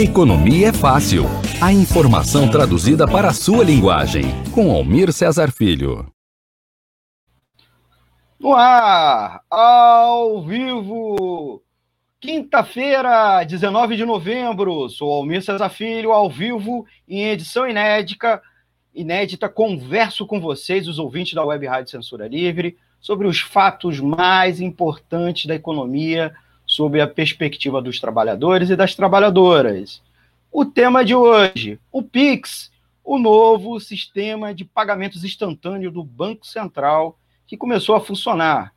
Economia é fácil. A informação traduzida para a sua linguagem. Com Almir Cesar Filho. No ar, ao vivo. Quinta-feira, 19 de novembro. Sou Almir Cesar Filho, ao vivo, em edição inédita. Inédita, converso com vocês, os ouvintes da Web Rádio Censura Livre, sobre os fatos mais importantes da economia sob a perspectiva dos trabalhadores e das trabalhadoras. O tema de hoje, o PIX, o novo sistema de pagamentos instantâneo do Banco Central que começou a funcionar.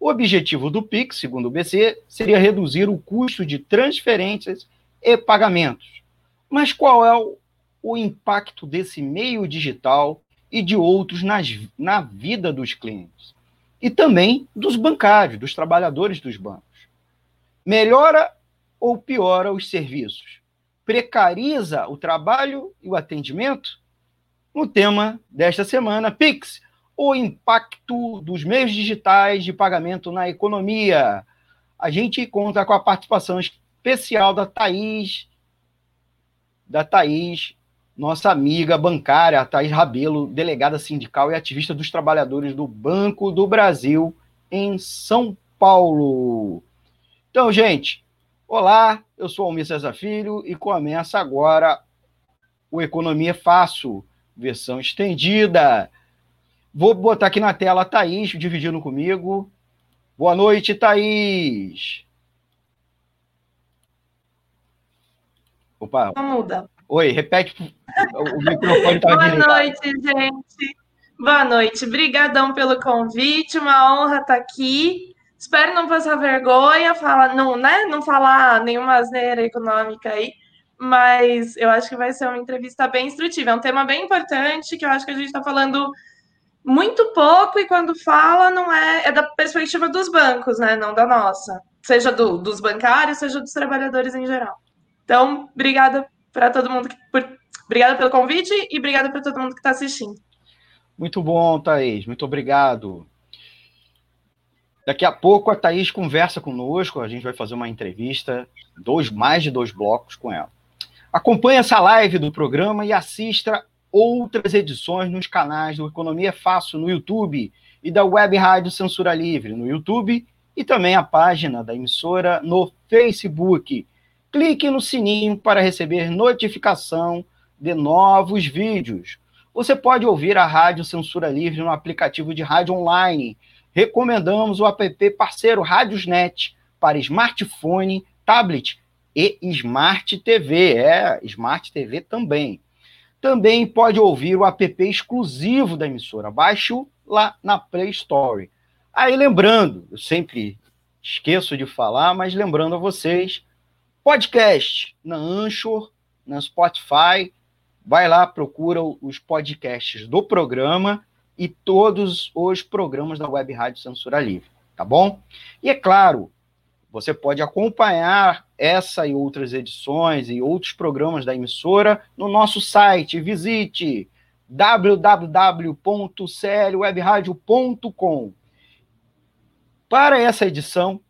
O objetivo do PIX, segundo o BC, seria reduzir o custo de transferências e pagamentos. Mas qual é o, o impacto desse meio digital e de outros nas, na vida dos clientes? E também dos bancários, dos trabalhadores dos bancos melhora ou piora os serviços? Precariza o trabalho e o atendimento? No tema desta semana, Pix, o impacto dos meios digitais de pagamento na economia. A gente conta com a participação especial da Thaís, da Thaís, nossa amiga bancária, a Thaís Rabelo, delegada sindical e ativista dos trabalhadores do Banco do Brasil em São Paulo. Então, gente, olá, eu sou o Almir César Filho e começa agora o Economia Fácil, versão estendida. Vou botar aqui na tela a Thaís dividindo comigo. Boa noite, Thaís. Opa. Não muda. Oi, repete. O microfone está Boa noite, gente. Boa noite. Obrigadão pelo convite. Uma honra estar aqui. Espero não passar vergonha, falar, não, né? Não falar nenhuma asneira econômica aí, mas eu acho que vai ser uma entrevista bem instrutiva. É um tema bem importante que eu acho que a gente está falando muito pouco e quando fala não é, é da perspectiva dos bancos, né? Não da nossa. Seja do, dos bancários, seja dos trabalhadores em geral. Então, obrigada para todo mundo que, por, obrigada pelo convite e obrigada para todo mundo que está assistindo. Muito bom, Thaís. Muito obrigado. Daqui a pouco a Thaís conversa conosco, a gente vai fazer uma entrevista, dois, mais de dois blocos com ela. Acompanhe essa live do programa e assista outras edições nos canais do Economia Fácil no YouTube e da Web Rádio Censura Livre no YouTube e também a página da emissora no Facebook. Clique no sininho para receber notificação de novos vídeos. Você pode ouvir a Rádio Censura Livre no aplicativo de rádio online recomendamos o app parceiro Radiosnet para smartphone, tablet e Smart TV. É, Smart TV também. Também pode ouvir o app exclusivo da emissora. Baixe-o lá na Play Store. Aí lembrando, eu sempre esqueço de falar, mas lembrando a vocês, podcast na Anchor, na Spotify, vai lá, procura os podcasts do programa e todos os programas da Web Rádio Censura Livre, tá bom? E é claro, você pode acompanhar essa e outras edições e outros programas da emissora no nosso site. Visite www.clwebradio.com. Para essa edição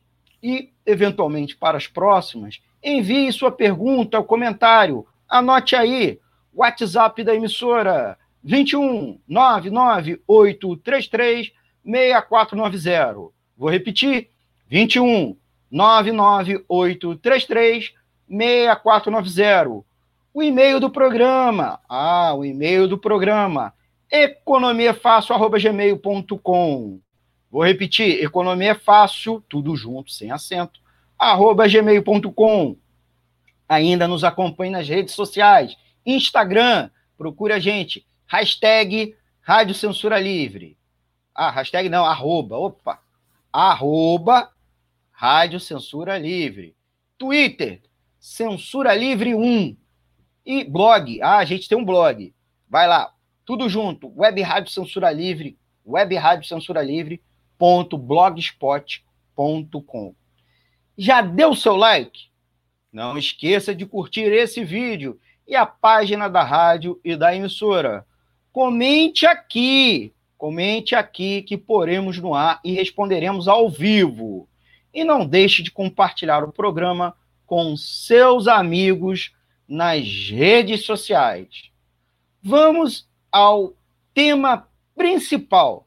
e, eventualmente, para as próximas, envie sua pergunta ou comentário. Anote aí, WhatsApp da emissora 21 99833 6490. Vou repetir: 21 99833 6490. O e-mail do programa. Ah, o e-mail do programa. economiafácil@gmail.com. Vou repetir: economia fácil, tudo junto, sem acento, arroba gmail.com. Ainda nos acompanhe nas redes sociais. Instagram, procure a gente, Hashtag Rádio Censura Livre. Ah, hashtag não, arroba. Opa. Arroba Rádio Censura Livre. Twitter, Censura Livre 1. E blog. Ah, a gente tem um blog. Vai lá. Tudo junto. Web Rádio Censura Livre. Web Rádio Censura Livre. Ponto blogspot.com. Já deu seu like? Não esqueça de curtir esse vídeo e a página da rádio e da emissora. Comente aqui, comente aqui que poremos no ar e responderemos ao vivo. E não deixe de compartilhar o programa com seus amigos nas redes sociais. Vamos ao tema principal.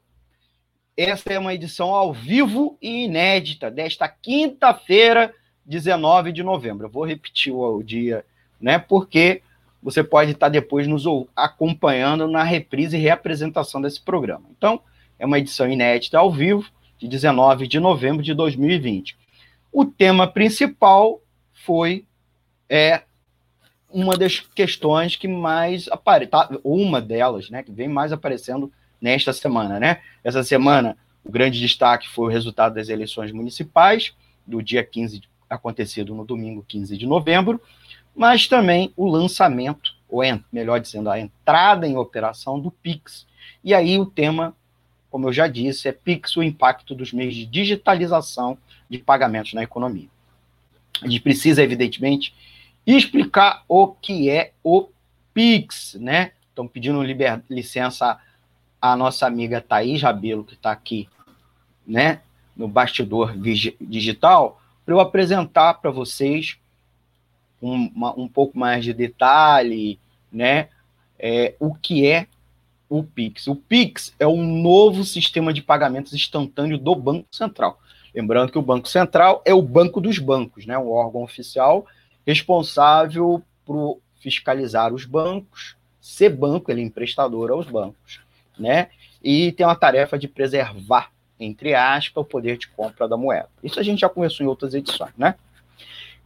Esta é uma edição ao vivo e inédita desta quinta-feira, 19 de novembro. Eu vou repetir o dia, né? Porque você pode estar depois nos acompanhando na reprise e reapresentação desse programa. Então, é uma edição inédita ao vivo, de 19 de novembro de 2020. O tema principal foi é uma das questões que mais aparece, tá, uma delas, né, que vem mais aparecendo nesta semana, né? Essa semana, o grande destaque foi o resultado das eleições municipais do dia 15, acontecido no domingo 15 de novembro, mas também o lançamento, ou melhor dizendo, a entrada em operação do Pix. E aí o tema, como eu já disse, é Pix, o impacto dos meios de digitalização de pagamentos na economia. A gente precisa, evidentemente, explicar o que é o Pix, né? Estão pedindo liber... licença à nossa amiga Thaís Rabelo, que está aqui, né, no bastidor digital, para eu apresentar para vocês um, uma, um pouco mais de detalhe, né? É, o que é o Pix. O Pix é um novo sistema de pagamentos instantâneo do Banco Central. Lembrando que o Banco Central é o banco dos bancos, né? um órgão oficial responsável por fiscalizar os bancos, ser banco, ele é emprestador aos bancos, né? E tem uma tarefa de preservar, entre aspas, o poder de compra da moeda. Isso a gente já conversou em outras edições, né?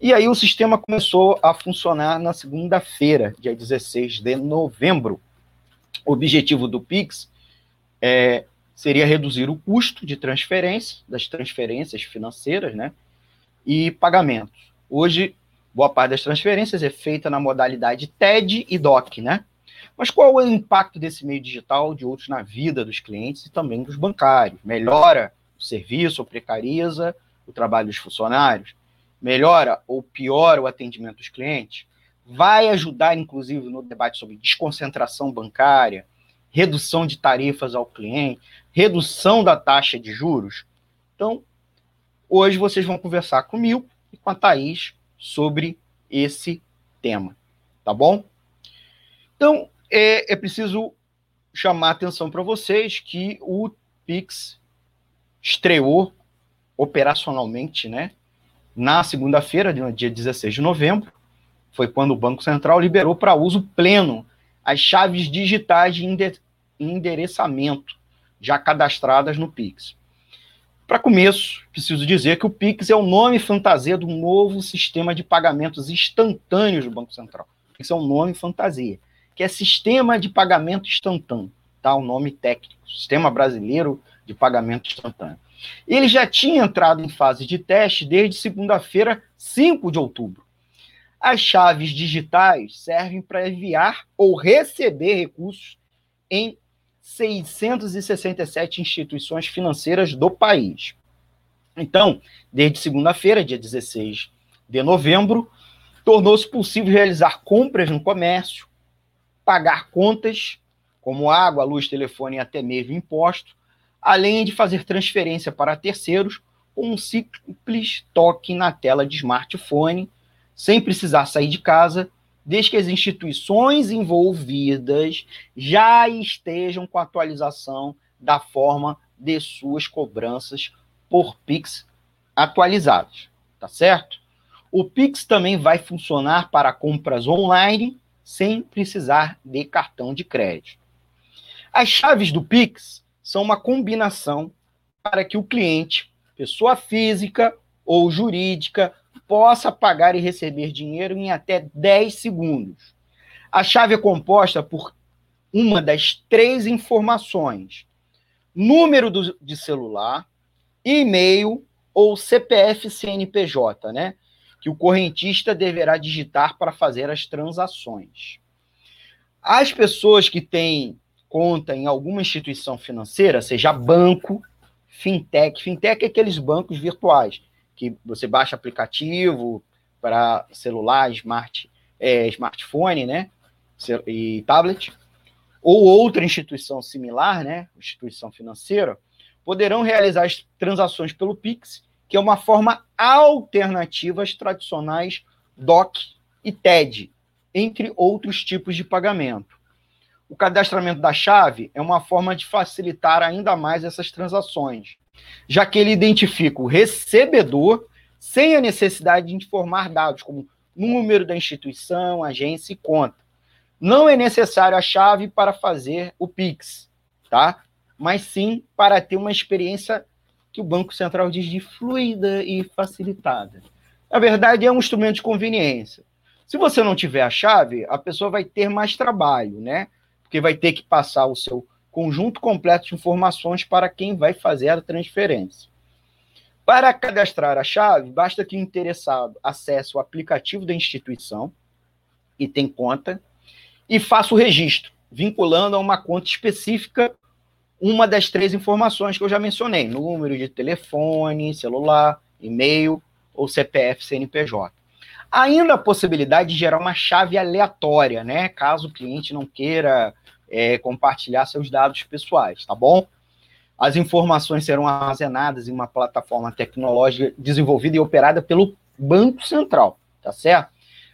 E aí o sistema começou a funcionar na segunda-feira, dia 16 de novembro. O objetivo do Pix é, seria reduzir o custo de transferência, das transferências financeiras, né? E pagamentos. Hoje, boa parte das transferências é feita na modalidade TED e DOC, né? Mas qual é o impacto desse meio digital de outros na vida dos clientes e também dos bancários? Melhora o serviço ou precariza o trabalho dos funcionários? Melhora ou piora o atendimento dos clientes, vai ajudar, inclusive, no debate sobre desconcentração bancária, redução de tarifas ao cliente, redução da taxa de juros. Então, hoje vocês vão conversar comigo e com a Thaís sobre esse tema, tá bom? Então, é, é preciso chamar a atenção para vocês que o Pix estreou operacionalmente, né, na segunda-feira, dia 16 de novembro, foi quando o Banco Central liberou para uso pleno as chaves digitais de endereçamento já cadastradas no Pix. Para começo, preciso dizer que o Pix é o nome fantasia do novo sistema de pagamentos instantâneos do Banco Central. Isso é um nome fantasia, que é Sistema de Pagamento Instantâneo, tá? O nome técnico, Sistema Brasileiro de Pagamento Instantâneo. Ele já tinha entrado em fase de teste desde segunda-feira, 5 de outubro. As chaves digitais servem para enviar ou receber recursos em 667 instituições financeiras do país. Então, desde segunda-feira, dia 16 de novembro, tornou-se possível realizar compras no comércio, pagar contas, como água, luz, telefone e até mesmo imposto, além de fazer transferência para terceiros com um simples toque na tela de smartphone, sem precisar sair de casa, desde que as instituições envolvidas já estejam com a atualização da forma de suas cobranças por Pix atualizadas, tá certo? O Pix também vai funcionar para compras online sem precisar de cartão de crédito. As chaves do Pix são uma combinação para que o cliente, pessoa física ou jurídica, possa pagar e receber dinheiro em até 10 segundos. A chave é composta por uma das três informações: número do, de celular, e-mail ou CPF CNPJ, né? Que o correntista deverá digitar para fazer as transações. As pessoas que têm conta em alguma instituição financeira, seja banco, fintech. Fintech é aqueles bancos virtuais que você baixa aplicativo para celular, smart, é, smartphone, né, e tablet, ou outra instituição similar, né, instituição financeira, poderão realizar as transações pelo Pix, que é uma forma alternativa às tradicionais DOC e TED, entre outros tipos de pagamento. O cadastramento da chave é uma forma de facilitar ainda mais essas transações, já que ele identifica o recebedor sem a necessidade de informar dados como número da instituição, agência e conta. Não é necessário a chave para fazer o Pix, tá? Mas sim para ter uma experiência que o Banco Central diz de fluida e facilitada. Na verdade, é um instrumento de conveniência. Se você não tiver a chave, a pessoa vai ter mais trabalho, né? Porque vai ter que passar o seu conjunto completo de informações para quem vai fazer a transferência. Para cadastrar a chave, basta que o interessado acesse o aplicativo da instituição e tem conta e faça o registro, vinculando a uma conta específica uma das três informações que eu já mencionei: número de telefone, celular, e-mail ou CPF CNPJ. Ainda a possibilidade de gerar uma chave aleatória, né? Caso o cliente não queira é, compartilhar seus dados pessoais, tá bom? As informações serão armazenadas em uma plataforma tecnológica desenvolvida e operada pelo Banco Central, tá certo?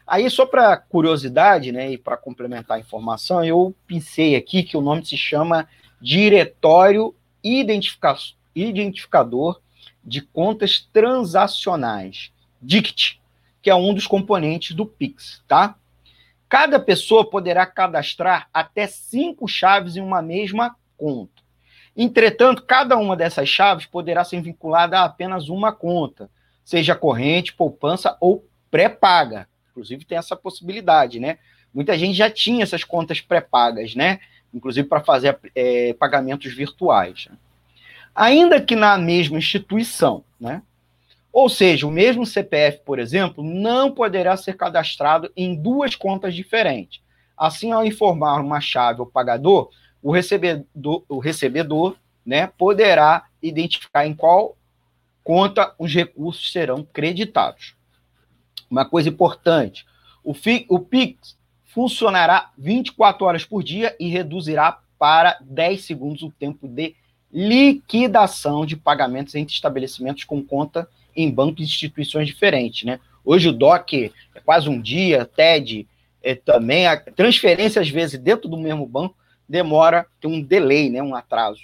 Aí, só para curiosidade, né, e para complementar a informação, eu pensei aqui que o nome se chama Diretório Identifica Identificador de Contas Transacionais, DICT que é um dos componentes do Pix, tá? Cada pessoa poderá cadastrar até cinco chaves em uma mesma conta. Entretanto, cada uma dessas chaves poderá ser vinculada a apenas uma conta, seja corrente, poupança ou pré-paga. Inclusive, tem essa possibilidade, né? Muita gente já tinha essas contas pré-pagas, né? Inclusive para fazer é, pagamentos virtuais. Né? Ainda que na mesma instituição, né? Ou seja, o mesmo CPF, por exemplo, não poderá ser cadastrado em duas contas diferentes. Assim, ao informar uma chave ao pagador, o recebedor, o recebedor né, poderá identificar em qual conta os recursos serão creditados. Uma coisa importante: o, FI, o PIX funcionará 24 horas por dia e reduzirá para 10 segundos o tempo de liquidação de pagamentos entre estabelecimentos com conta em bancos e instituições diferentes, né? Hoje o DOC é quase um dia, TED é também, a transferência às vezes dentro do mesmo banco demora, tem um delay, né, um atraso.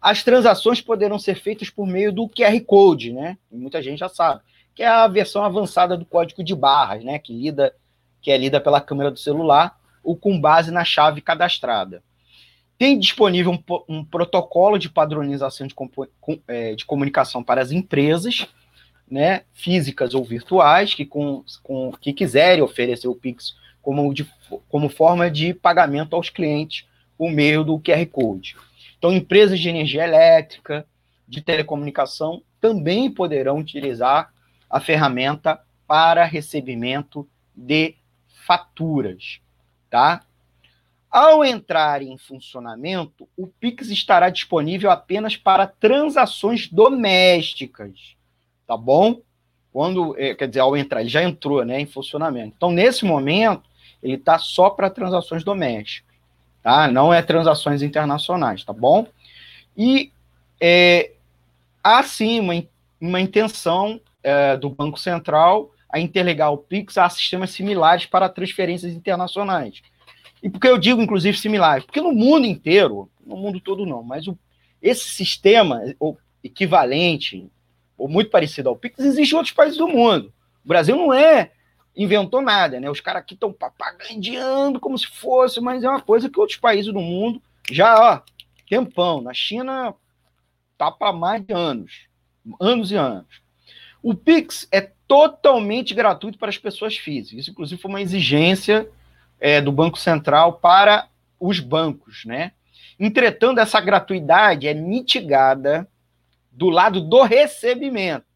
As transações poderão ser feitas por meio do QR Code, né? Muita gente já sabe, que é a versão avançada do código de barras, né, que lida que é lida pela câmera do celular ou com base na chave cadastrada. Tem disponível um, um protocolo de padronização de, é, de comunicação para as empresas, né, físicas ou virtuais, que, com, com, que quiserem oferecer o Pix como, de, como forma de pagamento aos clientes por meio do QR Code. Então, empresas de energia elétrica, de telecomunicação, também poderão utilizar a ferramenta para recebimento de faturas, tá? Ao entrar em funcionamento, o Pix estará disponível apenas para transações domésticas tá bom? Quando, é, quer dizer, ao entrar, ele já entrou, né, em funcionamento. Então, nesse momento, ele está só para transações domésticas, tá? Não é transações internacionais, tá bom? E é, há sim uma, uma intenção é, do Banco Central a interligar o Pix a sistemas similares para transferências internacionais. E por que eu digo, inclusive, similares? Porque no mundo inteiro, no mundo todo não, mas o, esse sistema equivalente ou muito parecido ao Pix, existe em outros países do mundo. O Brasil não é, inventou nada, né? Os caras aqui estão papagandeando como se fosse, mas é uma coisa que outros países do mundo já, ó, tempão. Na China tá para mais de anos, anos e anos. O Pix é totalmente gratuito para as pessoas físicas. Isso, inclusive, foi uma exigência é, do Banco Central para os bancos, né? Entretanto, essa gratuidade é mitigada do lado do recebimento,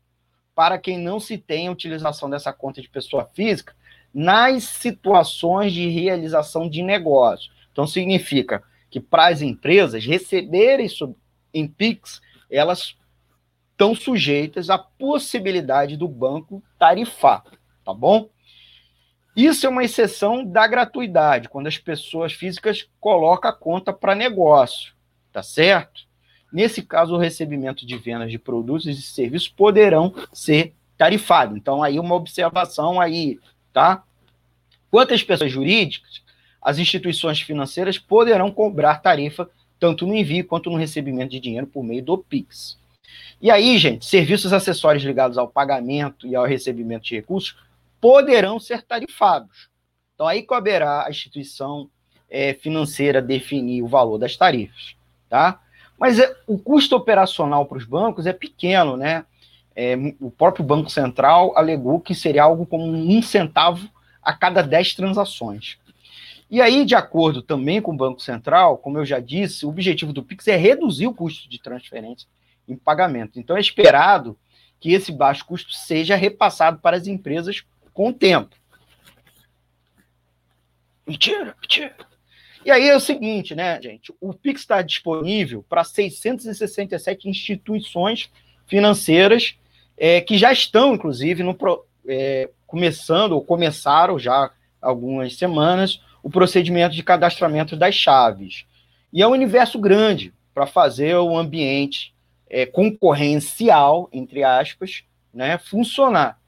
para quem não se tem utilização dessa conta de pessoa física nas situações de realização de negócio. Então, significa que para as empresas receberem em PIX, elas estão sujeitas à possibilidade do banco tarifar, tá bom? Isso é uma exceção da gratuidade, quando as pessoas físicas colocam a conta para negócio, tá certo? Nesse caso, o recebimento de vendas de produtos e serviços poderão ser tarifados. Então, aí uma observação aí, tá? Quanto às pessoas jurídicas, as instituições financeiras poderão cobrar tarifa tanto no envio quanto no recebimento de dinheiro por meio do Pix. E aí, gente, serviços acessórios ligados ao pagamento e ao recebimento de recursos poderão ser tarifados. Então, aí caberá à instituição é, financeira definir o valor das tarifas, tá? Mas é, o custo operacional para os bancos é pequeno, né? É, o próprio Banco Central alegou que seria algo como um centavo a cada 10 transações. E aí, de acordo também com o Banco Central, como eu já disse, o objetivo do Pix é reduzir o custo de transferência em pagamento. Então, é esperado que esse baixo custo seja repassado para as empresas com o tempo. Mentira, mentira. E aí é o seguinte, né, gente? O Pix está disponível para 667 instituições financeiras é, que já estão, inclusive, no, é, começando ou começaram já algumas semanas o procedimento de cadastramento das chaves. E é um universo grande para fazer o ambiente é, concorrencial, entre aspas, né, funcionar.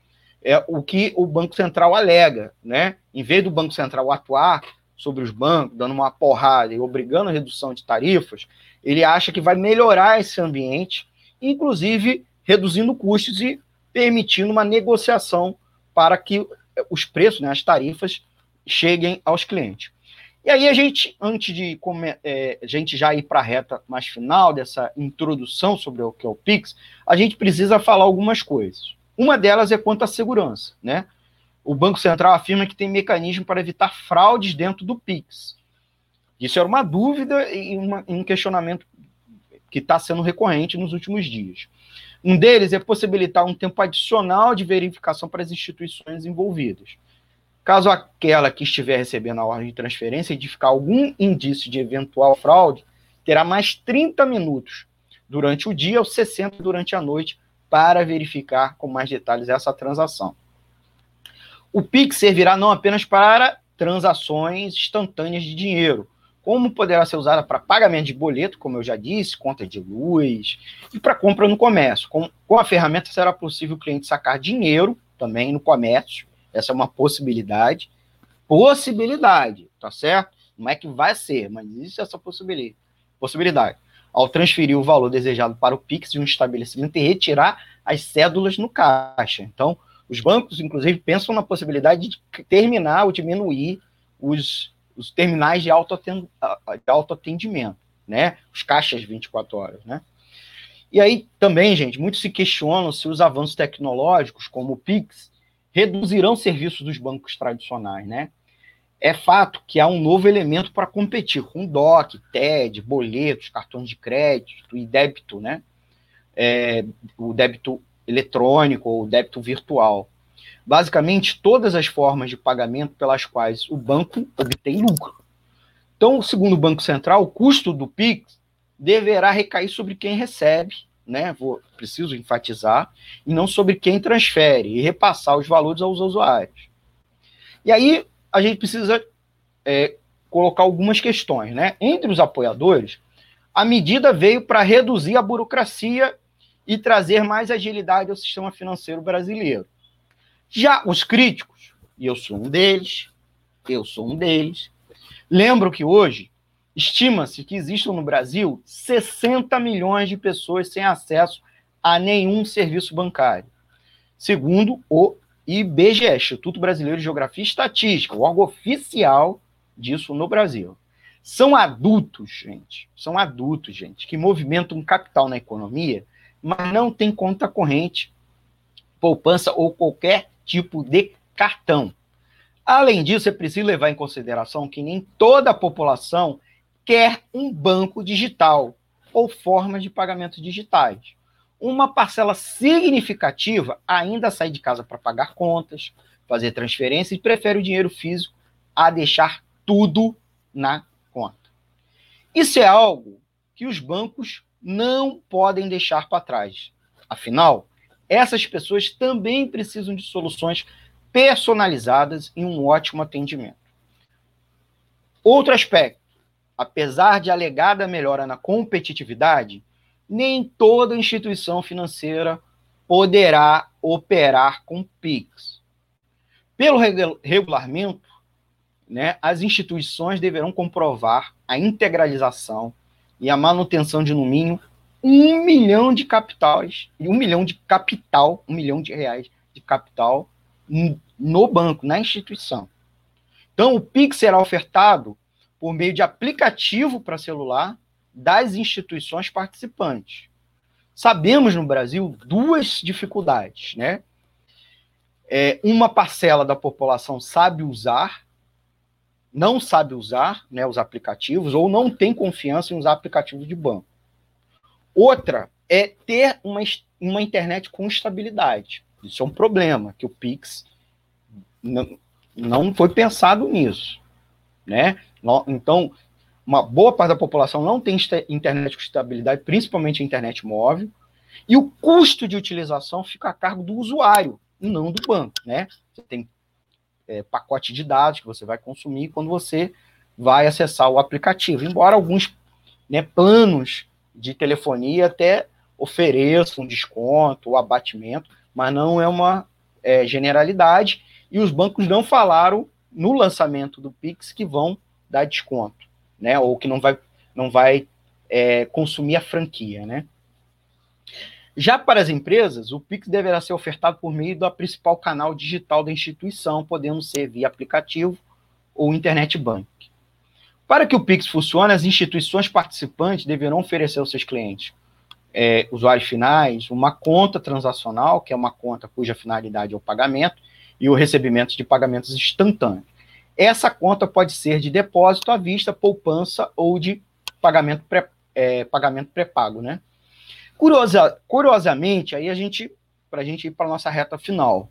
É o que o Banco Central alega, né? Em vez do Banco Central atuar sobre os bancos, dando uma porrada e obrigando a redução de tarifas, ele acha que vai melhorar esse ambiente, inclusive reduzindo custos e permitindo uma negociação para que os preços, né, as tarifas, cheguem aos clientes. E aí a gente, antes de é, a gente já ir para a reta mais final dessa introdução sobre o que é o Pix, a gente precisa falar algumas coisas. Uma delas é quanto à segurança, né? O Banco Central afirma que tem mecanismo para evitar fraudes dentro do PIX. Isso era uma dúvida e uma, um questionamento que está sendo recorrente nos últimos dias. Um deles é possibilitar um tempo adicional de verificação para as instituições envolvidas. Caso aquela que estiver recebendo a ordem de transferência identificar algum indício de eventual fraude, terá mais 30 minutos durante o dia ou 60 durante a noite para verificar com mais detalhes essa transação. O Pix servirá não apenas para transações instantâneas de dinheiro, como poderá ser usada para pagamento de boleto, como eu já disse, conta de luz, e para compra no comércio. Com, com a ferramenta será possível o cliente sacar dinheiro também no comércio, essa é uma possibilidade. Possibilidade, tá certo? Não é que vai ser, mas existe essa possibilidade. possibilidade. Ao transferir o valor desejado para o Pix de um estabelecimento e retirar as cédulas no caixa. Então, os bancos, inclusive, pensam na possibilidade de terminar ou diminuir os, os terminais de, autoatendimento, né? Os caixas 24 horas, né? E aí também, gente, muitos se questionam se os avanços tecnológicos, como o Pix, reduzirão serviços dos bancos tradicionais, né? É fato que há um novo elemento para competir com DOC, TED, boletos, cartões de crédito e débito, né? É, o débito eletrônico ou débito virtual. Basicamente, todas as formas de pagamento pelas quais o banco obtém lucro. Então, segundo o Banco Central, o custo do PIX deverá recair sobre quem recebe, né? Vou, preciso enfatizar, e não sobre quem transfere e repassar os valores aos usuários. E aí a gente precisa é, colocar algumas questões, né? Entre os apoiadores, a medida veio para reduzir a burocracia e trazer mais agilidade ao sistema financeiro brasileiro. Já os críticos, e eu sou um deles, eu sou um deles, lembro que hoje estima-se que existam no Brasil 60 milhões de pessoas sem acesso a nenhum serviço bancário. Segundo o IBGE, Instituto Brasileiro de Geografia e Estatística, o órgão oficial disso no Brasil. São adultos, gente, são adultos, gente, que movimentam capital na economia mas não tem conta corrente, poupança ou qualquer tipo de cartão. Além disso, é preciso levar em consideração que nem toda a população quer um banco digital ou formas de pagamento digitais. Uma parcela significativa ainda sai de casa para pagar contas, fazer transferência e prefere o dinheiro físico a deixar tudo na conta. Isso é algo que os bancos não podem deixar para trás. Afinal, essas pessoas também precisam de soluções personalizadas e um ótimo atendimento. Outro aspecto, apesar de alegada melhora na competitividade, nem toda instituição financeira poderá operar com PIX. Pelo regulamento, né, as instituições deverão comprovar a integralização e a manutenção de, no mínimo, um milhão de capitais, um milhão de capital, um milhão de reais de capital no banco, na instituição. Então, o PIX será ofertado por meio de aplicativo para celular das instituições participantes. Sabemos no Brasil duas dificuldades, né? É, uma parcela da população sabe usar, não sabe usar né, os aplicativos, ou não tem confiança em usar aplicativos de banco. Outra é ter uma, uma internet com estabilidade. Isso é um problema, que o Pix não, não foi pensado nisso. Né? Então, uma boa parte da população não tem internet com estabilidade, principalmente a internet móvel, e o custo de utilização fica a cargo do usuário, e não do banco. Né? Você tem é, pacote de dados que você vai consumir quando você vai acessar o aplicativo, embora alguns né, planos de telefonia até ofereçam desconto ou abatimento, mas não é uma é, generalidade, e os bancos não falaram no lançamento do Pix que vão dar desconto, né? Ou que não vai, não vai é, consumir a franquia, né? Já para as empresas, o Pix deverá ser ofertado por meio do principal canal digital da instituição, podendo ser via aplicativo ou internet bank. Para que o Pix funcione, as instituições participantes deverão oferecer aos seus clientes é, usuários finais, uma conta transacional, que é uma conta cuja finalidade é o pagamento, e o recebimento de pagamentos instantâneos. Essa conta pode ser de depósito à vista, poupança ou de pagamento pré, é, pagamento pré-pago, né? Curiosa, curiosamente, aí a gente, para a gente ir para a nossa reta final,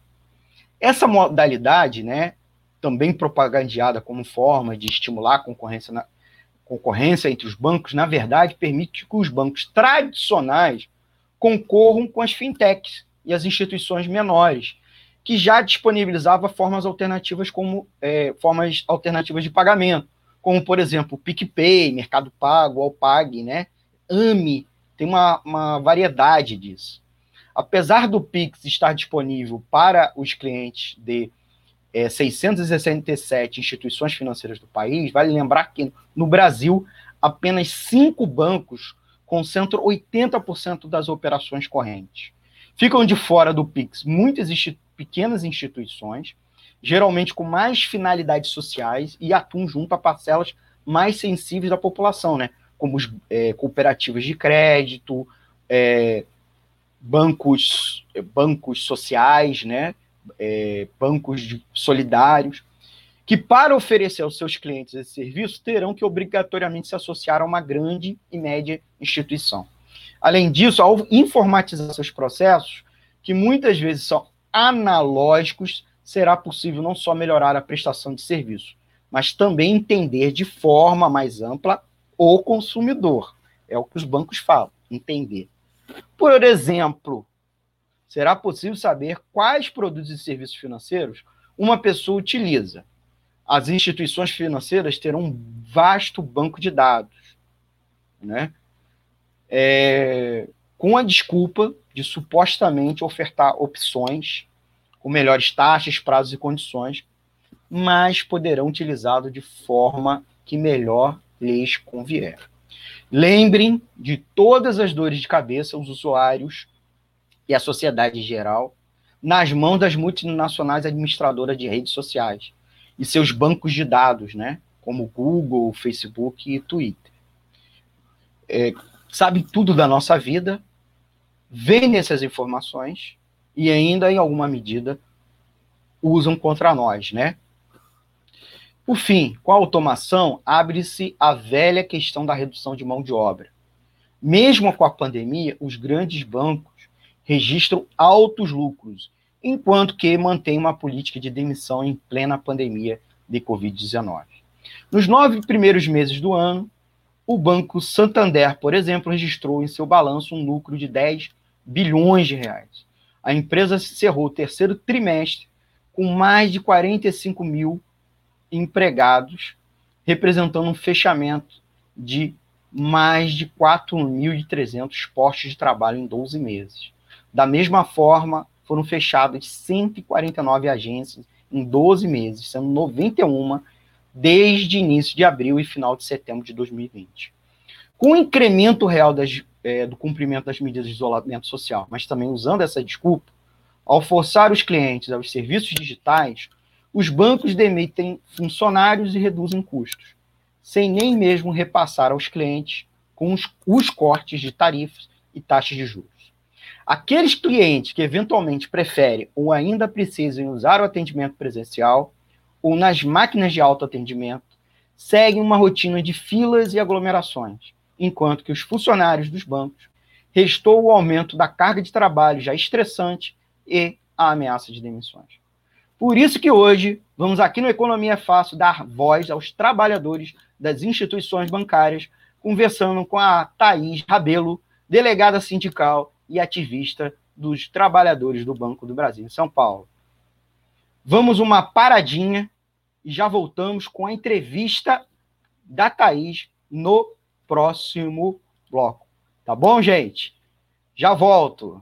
essa modalidade, né, também propagandeada como forma de estimular a concorrência na, concorrência entre os bancos, na verdade, permite que os bancos tradicionais concorram com as fintechs e as instituições menores, que já disponibilizava formas alternativas como é, formas alternativas de pagamento, como por exemplo o PicPay, Mercado Pago, Alpag, né? AMI, tem uma, uma variedade disso. Apesar do Pix estar disponível para os clientes de é, 667 instituições financeiras do país, vale lembrar que no Brasil apenas cinco bancos concentram 80% das operações correntes. Ficam de fora do Pix muitas institu pequenas instituições, geralmente com mais finalidades sociais e atuam junto a parcelas mais sensíveis da população, né? Como os é, cooperativas de crédito, é, bancos, bancos sociais, né? é, bancos de, solidários, que para oferecer aos seus clientes esse serviço terão que obrigatoriamente se associar a uma grande e média instituição. Além disso, ao informatizar seus processos, que muitas vezes são analógicos, será possível não só melhorar a prestação de serviço, mas também entender de forma mais ampla o consumidor. É o que os bancos falam, entender. Por exemplo, será possível saber quais produtos e serviços financeiros uma pessoa utiliza. As instituições financeiras terão um vasto banco de dados, né? É, com a desculpa de supostamente ofertar opções com melhores taxas, prazos e condições, mas poderão utilizá-lo de forma que melhor lhes convier. Lembrem de todas as dores de cabeça os usuários e a sociedade em geral nas mãos das multinacionais administradoras de redes sociais e seus bancos de dados, né? Como Google, Facebook e Twitter. É, sabem tudo da nossa vida, vendem essas informações e ainda, em alguma medida, usam contra nós, né? Por fim, com a automação, abre-se a velha questão da redução de mão de obra. Mesmo com a pandemia, os grandes bancos registram altos lucros, enquanto que mantém uma política de demissão em plena pandemia de Covid-19. Nos nove primeiros meses do ano, o Banco Santander, por exemplo, registrou em seu balanço um lucro de 10 bilhões de reais. A empresa encerrou o terceiro trimestre com mais de 45 mil empregados, representando um fechamento de mais de 4.300 postos de trabalho em 12 meses. Da mesma forma, foram fechadas 149 agências em 12 meses, sendo 91 desde início de abril e final de setembro de 2020. Com o incremento real das, é, do cumprimento das medidas de isolamento social, mas também usando essa desculpa, ao forçar os clientes aos serviços digitais, os bancos demitem funcionários e reduzem custos, sem nem mesmo repassar aos clientes com os, os cortes de tarifas e taxas de juros. Aqueles clientes que eventualmente preferem ou ainda precisam usar o atendimento presencial ou nas máquinas de autoatendimento seguem uma rotina de filas e aglomerações, enquanto que os funcionários dos bancos restou o aumento da carga de trabalho já estressante e a ameaça de demissões. Por isso que hoje vamos aqui no Economia Fácil dar voz aos trabalhadores das instituições bancárias, conversando com a Thaís Rabelo, delegada sindical e ativista dos trabalhadores do Banco do Brasil em São Paulo. Vamos uma paradinha e já voltamos com a entrevista da Thaís no próximo bloco. Tá bom, gente? Já volto.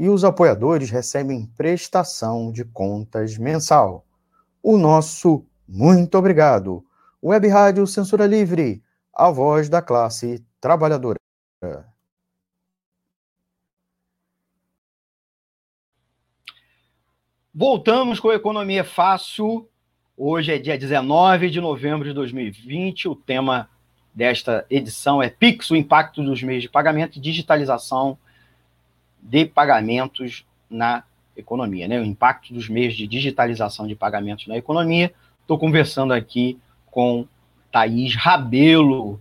e os apoiadores recebem prestação de contas mensal. O nosso muito obrigado. Web Rádio Censura Livre, a voz da classe trabalhadora. Voltamos com a Economia Fácil. Hoje é dia 19 de novembro de 2020. O tema desta edição é PIX, o impacto dos meios de pagamento e digitalização de pagamentos na economia, né? o impacto dos meios de digitalização de pagamentos na economia. Estou conversando aqui com Thaís Rabelo,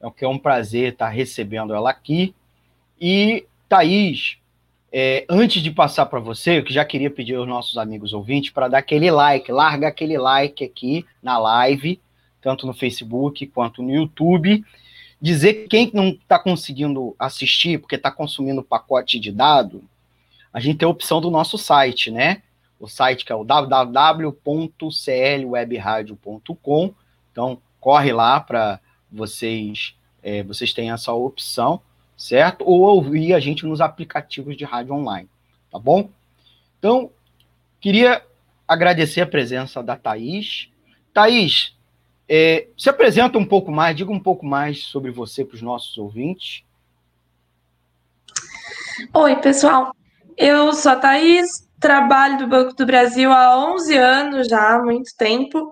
é que é um prazer estar recebendo ela aqui. E, Thaís, é, antes de passar para você, eu já queria pedir aos nossos amigos ouvintes para dar aquele like, larga aquele like aqui na live, tanto no Facebook quanto no YouTube dizer que quem não está conseguindo assistir porque está consumindo pacote de dado, a gente tem a opção do nosso site, né? O site que é o www.clwebradio.com. Então, corre lá para vocês, é, vocês têm essa opção, certo? Ou ouvir a gente nos aplicativos de rádio online, tá bom? Então, queria agradecer a presença da Thaís. Thaís, é, se apresenta um pouco mais, diga um pouco mais sobre você para os nossos ouvintes. Oi, pessoal. Eu sou a Thaís, trabalho do Banco do Brasil há 11 anos já, há muito tempo.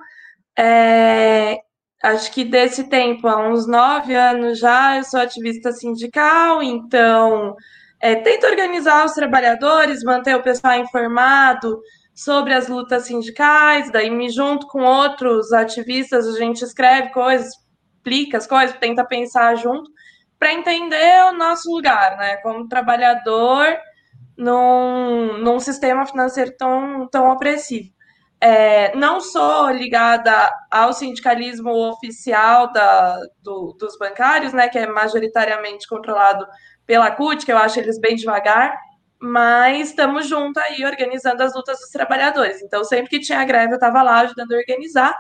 É, acho que desse tempo, há uns 9 anos já, eu sou ativista sindical, então é, tento organizar os trabalhadores, manter o pessoal informado, sobre as lutas sindicais, daí me junto com outros ativistas, a gente escreve coisas, explica as coisas, tenta pensar junto, para entender o nosso lugar, né, como trabalhador num, num sistema financeiro tão, tão opressivo. É, não sou ligada ao sindicalismo oficial da, do, dos bancários, né, que é majoritariamente controlado pela CUT, que eu acho eles bem devagar, mas estamos juntos aí organizando as lutas dos trabalhadores. Então, sempre que tinha greve, eu estava lá ajudando a organizar.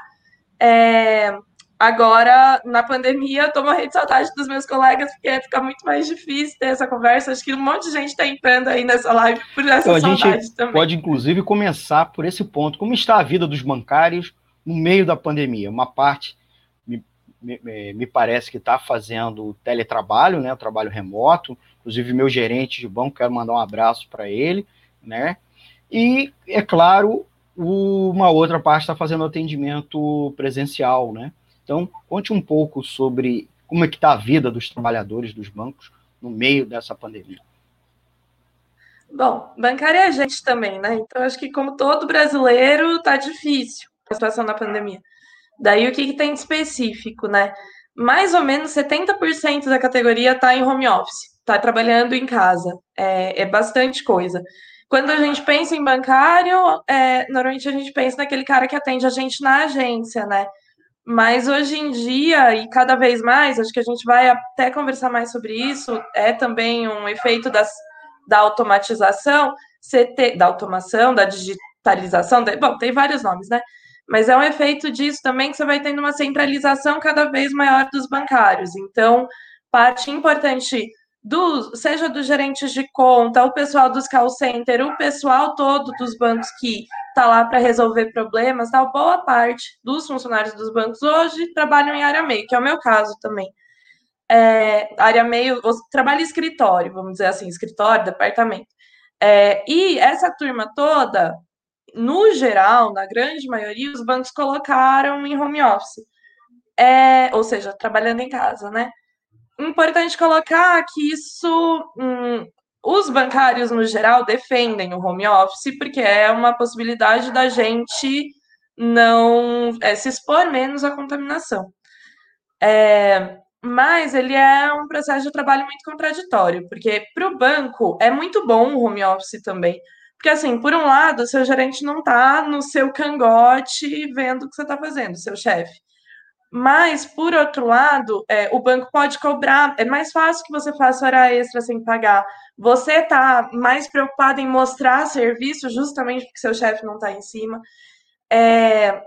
É, agora, na pandemia, eu estou morrendo de saudade dos meus colegas, porque fica muito mais difícil ter essa conversa. Acho que um monte de gente está entrando aí nessa live por essa então, saudade a gente também. Pode, inclusive, começar por esse ponto. Como está a vida dos bancários no meio da pandemia? Uma parte me, me, me parece que está fazendo teletrabalho, né, o trabalho remoto, inclusive meu gerente de banco, quero mandar um abraço para ele, né? E, é claro, uma outra parte está fazendo atendimento presencial, né? Então, conte um pouco sobre como é que está a vida dos trabalhadores dos bancos no meio dessa pandemia. Bom, bancária é a gente também, né? Então, acho que como todo brasileiro, tá difícil a situação da pandemia. Daí, o que, que tem de específico, né? Mais ou menos 70% da categoria está em home office, está trabalhando em casa. É, é, bastante coisa. Quando a gente pensa em bancário, é, normalmente a gente pensa naquele cara que atende a gente na agência, né? Mas hoje em dia, e cada vez mais, acho que a gente vai até conversar mais sobre isso, é também um efeito das da automatização, CT, da automação, da digitalização, da, bom, tem vários nomes, né? Mas é um efeito disso também que você vai tendo uma centralização cada vez maior dos bancários. Então, parte importante do, seja dos gerentes de conta, o pessoal dos call center, o pessoal todo dos bancos que está lá para resolver problemas, tal, boa parte dos funcionários dos bancos hoje trabalham em área meio, que é o meu caso também é, área meio. Trabalho em escritório, vamos dizer assim, escritório, departamento. É, e essa turma toda, no geral, na grande maioria, os bancos colocaram em home office. É, ou seja, trabalhando em casa, né? Importante colocar que isso. Hum, os bancários, no geral, defendem o home office porque é uma possibilidade da gente não é, se expor menos à contaminação. É, mas ele é um processo de trabalho muito contraditório, porque para o banco é muito bom o home office também. Porque, assim, por um lado, seu gerente não está no seu cangote vendo o que você está fazendo, seu chefe. Mas, por outro lado, é, o banco pode cobrar, é mais fácil que você faça hora extra sem pagar. Você está mais preocupado em mostrar serviço justamente porque seu chefe não está em cima. É,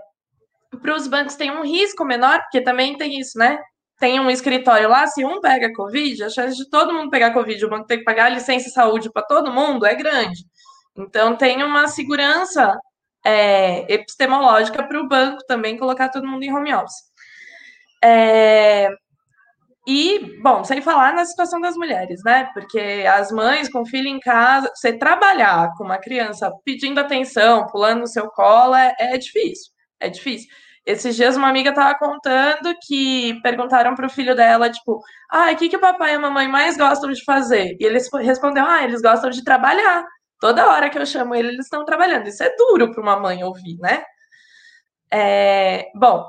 para os bancos tem um risco menor, porque também tem isso, né? tem um escritório lá, se um pega Covid, a chance de todo mundo pegar Covid, o banco ter que pagar a licença de saúde para todo mundo é grande. Então, tem uma segurança é, epistemológica para o banco também colocar todo mundo em home office. É, e, bom, sem falar na situação das mulheres, né? Porque as mães com filho em casa, você trabalhar com uma criança pedindo atenção, pulando no seu colo, é, é difícil. É difícil. Esses dias uma amiga estava contando que perguntaram para o filho dela, tipo, ah, o que, que o papai e a mamãe mais gostam de fazer? E eles respondeu, ah, eles gostam de trabalhar. Toda hora que eu chamo ele, eles estão trabalhando. Isso é duro para uma mãe ouvir, né? É, bom,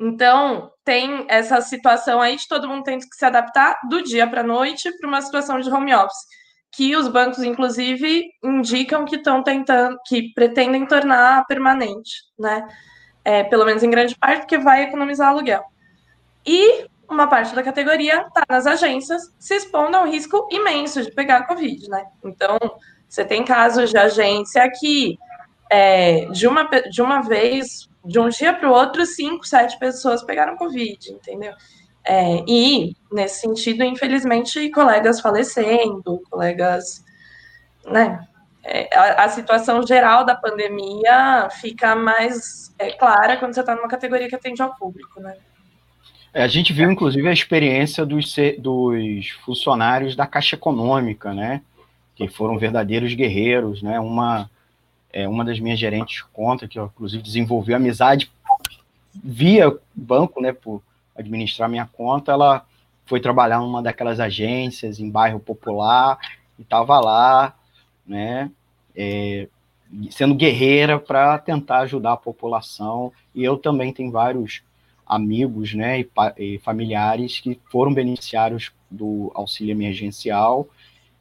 então tem essa situação aí de todo mundo tendo que se adaptar do dia para a noite para uma situação de home office, que os bancos, inclusive, indicam que estão tentando, que pretendem tornar permanente, né? é, pelo menos em grande parte, porque vai economizar aluguel. E uma parte da categoria está nas agências, se expondo a um risco imenso de pegar Covid, né? Então, você tem casos de agência que, é, de, uma, de uma vez, de um dia para o outro, cinco, sete pessoas pegaram Covid, entendeu? É, e, nesse sentido, infelizmente, colegas falecendo, colegas, né, é, a, a, situação geral da pandemia fica mais é, clara quando você está numa categoria que atende ao público, né? É, a gente viu, inclusive, a experiência dos, dos funcionários da Caixa Econômica, né? Que foram verdadeiros guerreiros, né? Uma, é, uma das minhas gerentes conta, que inclusive desenvolveu amizade via banco, né? Por administrar minha conta, ela foi trabalhar numa daquelas agências em bairro popular e estava lá né, é, sendo guerreira para tentar ajudar a população. E eu também tenho vários amigos né, e, e, familiares que foram beneficiários do auxílio emergencial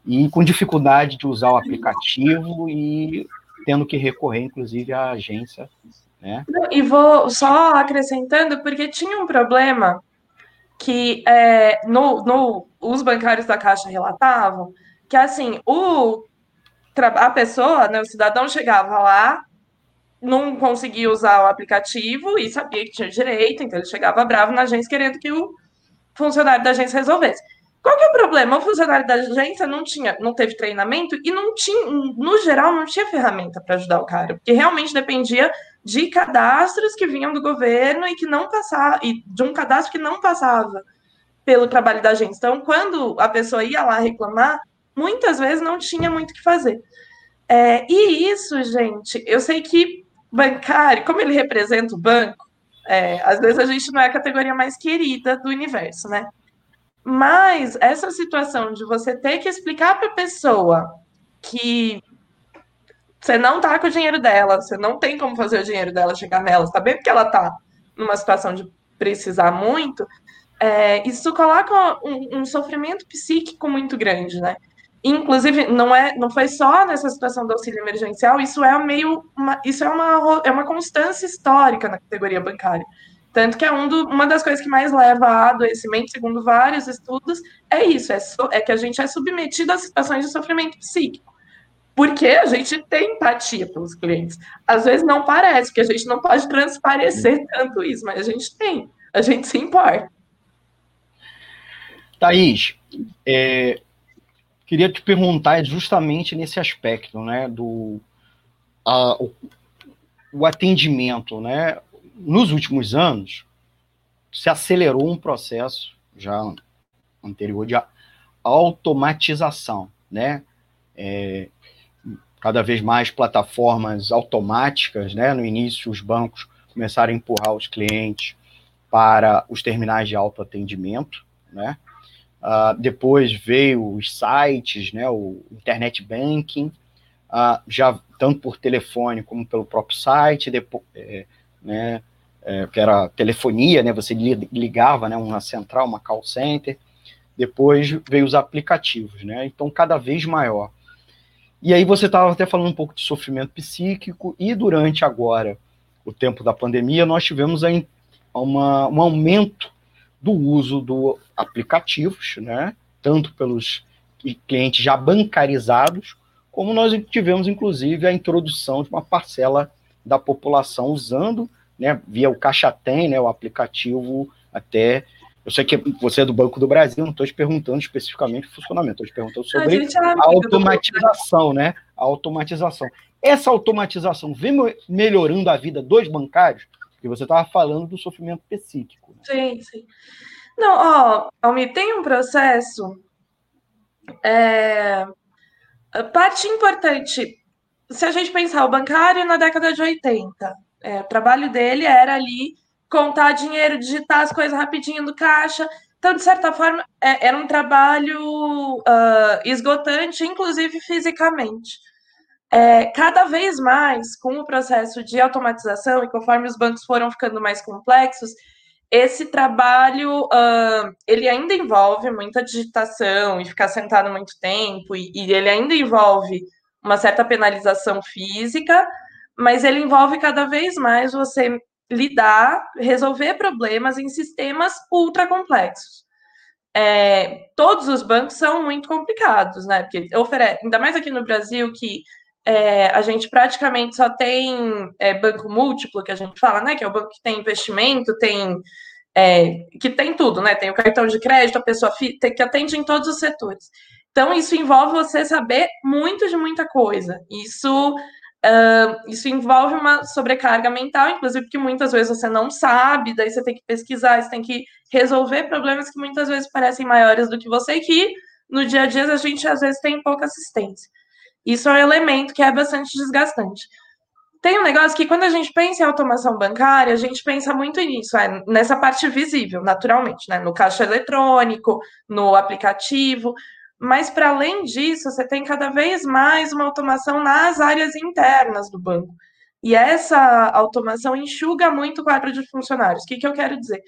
e com dificuldade de usar o aplicativo e tendo que recorrer, inclusive, à agência. Né? E vou só acrescentando, porque tinha um problema que é, no, no, os bancários da Caixa relatavam, que assim, o a pessoa, né, o cidadão chegava lá, não conseguia usar o aplicativo e sabia que tinha direito, então ele chegava bravo na agência querendo que o funcionário da agência resolvesse. Qual que é o problema? O funcionário da agência não tinha, não teve treinamento e não tinha, no geral, não tinha ferramenta para ajudar o cara, porque realmente dependia de cadastros que vinham do governo e que não passava, e de um cadastro que não passava pelo trabalho da agência. Então, quando a pessoa ia lá reclamar, muitas vezes não tinha muito o que fazer. É, e isso, gente, eu sei que bancário, como ele representa o banco, é, às vezes a gente não é a categoria mais querida do universo, né? Mas essa situação de você ter que explicar para a pessoa que você não tá com o dinheiro dela, você não tem como fazer o dinheiro dela chegar nela, sabendo que ela tá numa situação de precisar muito, é, isso coloca um, um, sofrimento psíquico muito grande, né? Inclusive, não, é, não foi só nessa situação do auxílio emergencial, isso é meio uma, isso é uma, é uma constância histórica na categoria bancária. Tanto que é um do, uma das coisas que mais leva a adoecimento, segundo vários estudos, é isso, é, so, é que a gente é submetido a situações de sofrimento psíquico. Porque a gente tem empatia pelos clientes. Às vezes não parece, porque a gente não pode transparecer tanto isso, mas a gente tem, a gente se importa. Thaís, é, queria te perguntar justamente nesse aspecto, né, do a, o, o, atendimento, né, nos últimos anos se acelerou um processo já anterior de automatização, né, é, cada vez mais plataformas automáticas, né, no início os bancos começaram a empurrar os clientes para os terminais de autoatendimento, né, Uh, depois veio os sites, né, o internet banking, uh, já tanto por telefone como pelo próprio site, depois, é, né, é, que era telefonia, né, você ligava, né, uma central, uma call center. Depois veio os aplicativos, né, então cada vez maior. E aí você estava até falando um pouco de sofrimento psíquico. E durante agora o tempo da pandemia nós tivemos aí uma, um aumento do uso do aplicativos, né, tanto pelos clientes já bancarizados, como nós tivemos, inclusive, a introdução de uma parcela da população usando, né, via o Caixa Tem, né, o aplicativo até... Eu sei que você é do Banco do Brasil, não estou te perguntando especificamente o funcionamento, estou te perguntando sobre a, a automatização, né, a automatização. Essa automatização vem melhorando a vida dos bancários? Porque você estava falando do sofrimento psíquico. Né? Sim, sim. Não, ó, Almir, tem um processo. É, parte importante, se a gente pensar, o bancário na década de 80, é, o trabalho dele era ali contar dinheiro, digitar as coisas rapidinho no caixa. Então, de certa forma, é, era um trabalho uh, esgotante, inclusive fisicamente. É, cada vez mais, com o processo de automatização e conforme os bancos foram ficando mais complexos, esse trabalho uh, ele ainda envolve muita digitação e ficar sentado muito tempo, e, e ele ainda envolve uma certa penalização física, mas ele envolve cada vez mais você lidar, resolver problemas em sistemas ultra complexos. É, todos os bancos são muito complicados, né? Porque oferece, ainda mais aqui no Brasil, que é, a gente praticamente só tem é, banco múltiplo, que a gente fala, né? Que é o banco que tem investimento, tem é, que tem tudo, né? Tem o cartão de crédito, a pessoa tem, que atende em todos os setores. Então, isso envolve você saber muito de muita coisa. Isso, uh, isso envolve uma sobrecarga mental, inclusive, porque muitas vezes você não sabe, daí você tem que pesquisar, você tem que resolver problemas que muitas vezes parecem maiores do que você e que no dia a dia a gente às vezes tem pouca assistência. Isso é um elemento que é bastante desgastante. Tem um negócio que, quando a gente pensa em automação bancária, a gente pensa muito nisso, é, nessa parte visível, naturalmente, né? No caixa eletrônico, no aplicativo. Mas, para além disso, você tem cada vez mais uma automação nas áreas internas do banco. E essa automação enxuga muito o quadro de funcionários. O que, que eu quero dizer?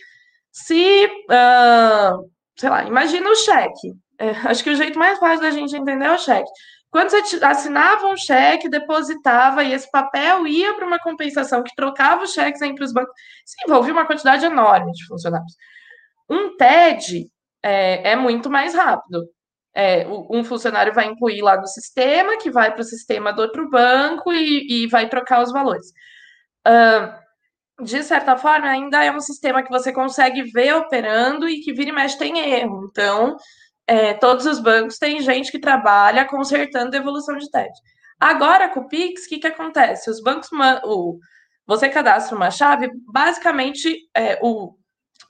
Se, uh, sei lá, imagina o cheque. É, acho que o jeito mais fácil da gente entender é o cheque. Quando você assinava um cheque, depositava e esse papel ia para uma compensação que trocava os cheques entre os bancos, se envolvia uma quantidade enorme de funcionários. Um TED é, é muito mais rápido. É, um funcionário vai incluir lá no sistema, que vai para o sistema do outro banco e, e vai trocar os valores. Uh, de certa forma, ainda é um sistema que você consegue ver operando e que vira e mexe tem erro. Então, é, todos os bancos têm gente que trabalha consertando devolução de TED. Agora, com o Pix, o que, que acontece? Os bancos, o, você cadastra uma chave, basicamente é, o,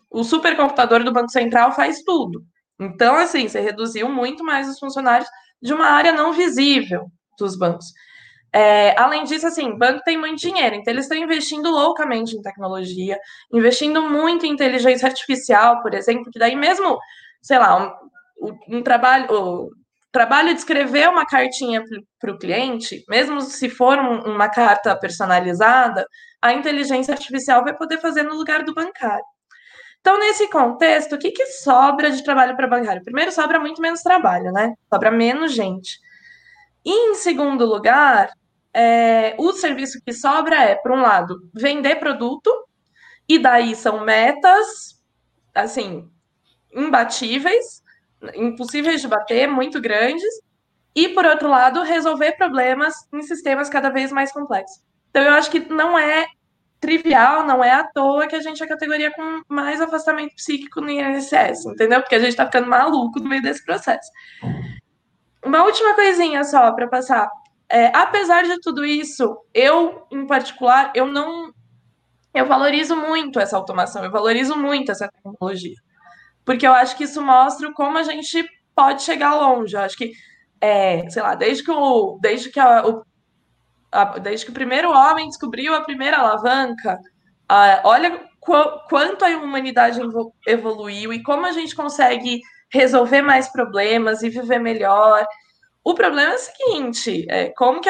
o supercomputador do Banco Central faz tudo. Então, assim, você reduziu muito mais os funcionários de uma área não visível dos bancos. É, além disso, assim, banco tem muito dinheiro, então eles estão investindo loucamente em tecnologia, investindo muito em inteligência artificial, por exemplo, que daí mesmo, sei lá, um, um trabalho, o trabalho de escrever uma cartinha para o cliente, mesmo se for um, uma carta personalizada, a inteligência artificial vai poder fazer no lugar do bancário. Então, nesse contexto, o que, que sobra de trabalho para bancário? Primeiro, sobra muito menos trabalho, né? Sobra menos gente. E, em segundo lugar, é, o serviço que sobra é, por um lado, vender produto, e daí são metas, assim, imbatíveis, impossíveis de bater, muito grandes, e, por outro lado, resolver problemas em sistemas cada vez mais complexos. Então, eu acho que não é trivial, não é à toa que a gente é a categoria com mais afastamento psíquico no INSS, entendeu? Porque a gente tá ficando maluco no meio desse processo. Uma última coisinha só para passar. É, apesar de tudo isso, eu, em particular, eu não. Eu valorizo muito essa automação, eu valorizo muito essa tecnologia. Porque eu acho que isso mostra como a gente pode chegar longe. Eu acho que, é, sei lá, desde que o, desde que a, o desde que o primeiro homem descobriu a primeira alavanca, olha qu quanto a humanidade evoluiu e como a gente consegue resolver mais problemas e viver melhor. O problema é o seguinte, é, como que